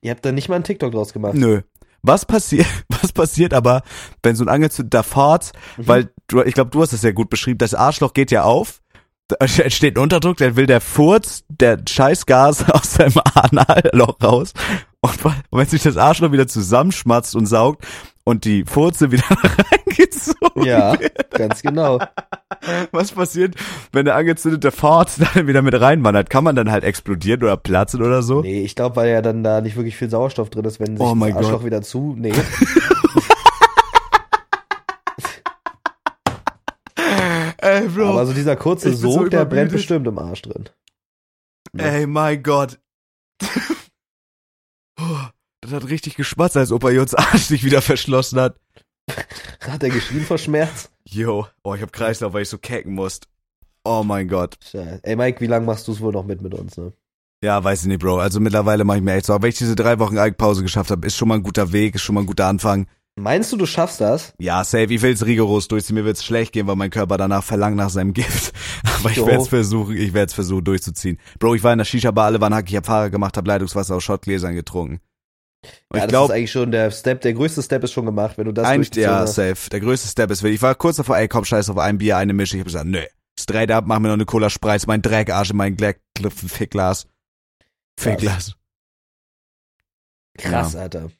Ihr habt da nicht mal einen TikTok draus gemacht. Nö. Was passiert, was passiert aber, wenn so ein angezündeter Fahrt, Mhm. weil du, ich glaube, du hast das sehr gut beschrieben, das Arschloch geht ja auf, da entsteht ein Unterdruck, dann will der Furz, der Scheißgas aus seinem Analloch raus und, und wenn sich das Arschloch wieder zusammenschmatzt und saugt und die Furze wieder reingezogen Ja, ganz genau. Was passiert, wenn der angezündete Fahrt dann wieder mit reinwandert? Kann man dann halt explodieren oder platzen oder so? Nee, ich glaube, weil ja dann da nicht wirklich viel Sauerstoff drin ist, wenn sich Oh mein das Arschloch Gott. wieder zu. Nee. Ey, Bro. Aber so dieser kurze ich bin so Sog, der brennt bestimmt im Arsch drin. Ey, mein Gott. Oh, das hat richtig geschmatzt, als Opa Jons Arsch sich wieder verschlossen hat. Hat er geschrien vor Schmerz? Yo, oh, ich hab Kreislauf, weil ich so kecken musste. Oh mein Gott. Scheiße. Ey, Mike, wie lange machst du es wohl noch mit mit uns, ne? Ja, weiß ich nicht, Bro. Also mittlerweile mache ich mir echt so. Wenn ich diese drei Wochen Alkpause geschafft habe, ist schon mal ein guter Weg, ist schon mal ein guter Anfang. Meinst du, du schaffst das? Ja, safe, ich will's rigoros durchziehen. Mir wird's schlecht gehen, weil mein Körper danach verlangt nach seinem Gift. Aber ich Jo. werd's versuchen, ich werd's versuchen durchzuziehen. Bro, ich war in der Shisha-Bar, alle waren hack, ich hab Fahrer gemacht, hab Leitungswasser aus Schottgläsern getrunken. Und ja, ich das glaube, ist eigentlich schon der Step, der größte Step ist schon gemacht, wenn du das Eigentlich, ja, hast. safe. Der größte Step ist, ich war kurz davor, ey, komm, scheiß auf ein Bier, eine Mische. Ich hab gesagt, nö. Straight up, mach mir noch eine Cola Spreiz, mein Dreckarsch in mein Gla- Gl- Fickglas. Fickglas. Krass, Alter.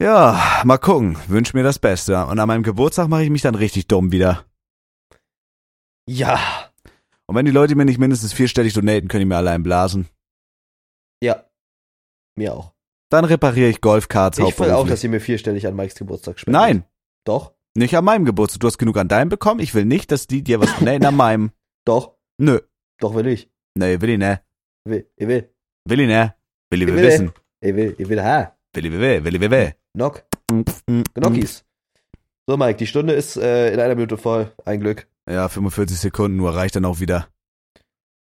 Ja, mal gucken. Wünsch mir das Beste. Und an meinem Geburtstag mache ich mich dann richtig dumm wieder. Ja. Und wenn die Leute mir nicht mindestens vierstellig donaten, können die mir allein blasen. Mir auch. Dann repariere ich Golfkarts Ich will auch, dass ihr mir vierstellig an Mikes Geburtstag spendet. Nein, Doch. nicht an meinem Geburtstag. Du hast genug an deinem bekommen. Ich will nicht, dass die dir was donaten an meinem. Doch. Nö. Doch will ich. Nee, will ich ne. Will, ich will. Will ich ne. Will ich will will. wissen. Ich will, ich will, ha. Will ich will, will ich will. Knock. will. Gnocchis. So, Mike, die Stunde ist äh, in einer Minute voll. Ein Glück. Ja, 45 Sekunden nur reicht dann auch wieder.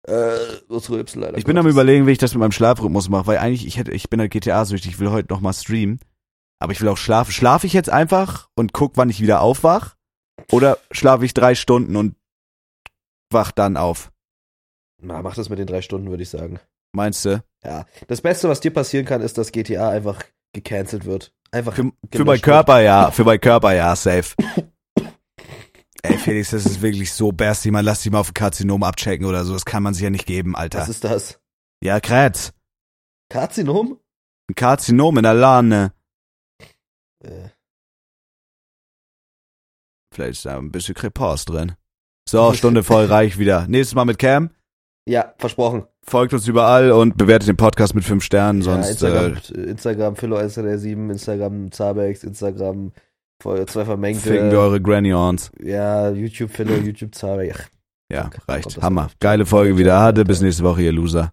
Äh, das rülpsen leider. Ich bin am überlegen, wie ich das mit meinem Schlafrhythmus mache, weil eigentlich, ich hätte, ich bin halt GTA-süchtig, ich will heute noch mal streamen. Aber ich will auch schlafen. Schlafe ich jetzt einfach und guck, wann ich wieder aufwach? Oder schlafe ich drei Stunden und wach dann auf? Na, mach das mit den drei Stunden, würde ich sagen. Meinst du? Ja. Das Beste, was dir passieren kann, ist, dass GTA einfach gecancelt wird. Einfach Für, für meinen. Körper ja, für meinen Körper ja, safe. Ey, Felix, das ist wirklich so basti, man lass dich mal auf ein Karzinom abchecken oder so, das kann man sich ja nicht geben, Alter. Was ist das? ja, Krebs. Karzinom? Ein Karzinom in der Lane. Äh, Vielleicht ist da ein bisschen Crepors drin. So, Stunde voll reich wieder. Nächstes Mal mit Cam. ja, versprochen. Folgt uns überall und bewertet den Podcast mit fünf Sternen, sonst ja, äh, Instagram, Instagram Philo SR7, Instagram Zabex, Instagram zwei vermengte. ficken wir eure Granny Ons. ja, YouTube Philo, YouTube Zabex. Ja, Fuck, reicht. Hammer. Geile Folge wieder. Hatte bis nächste Woche, ihr Loser.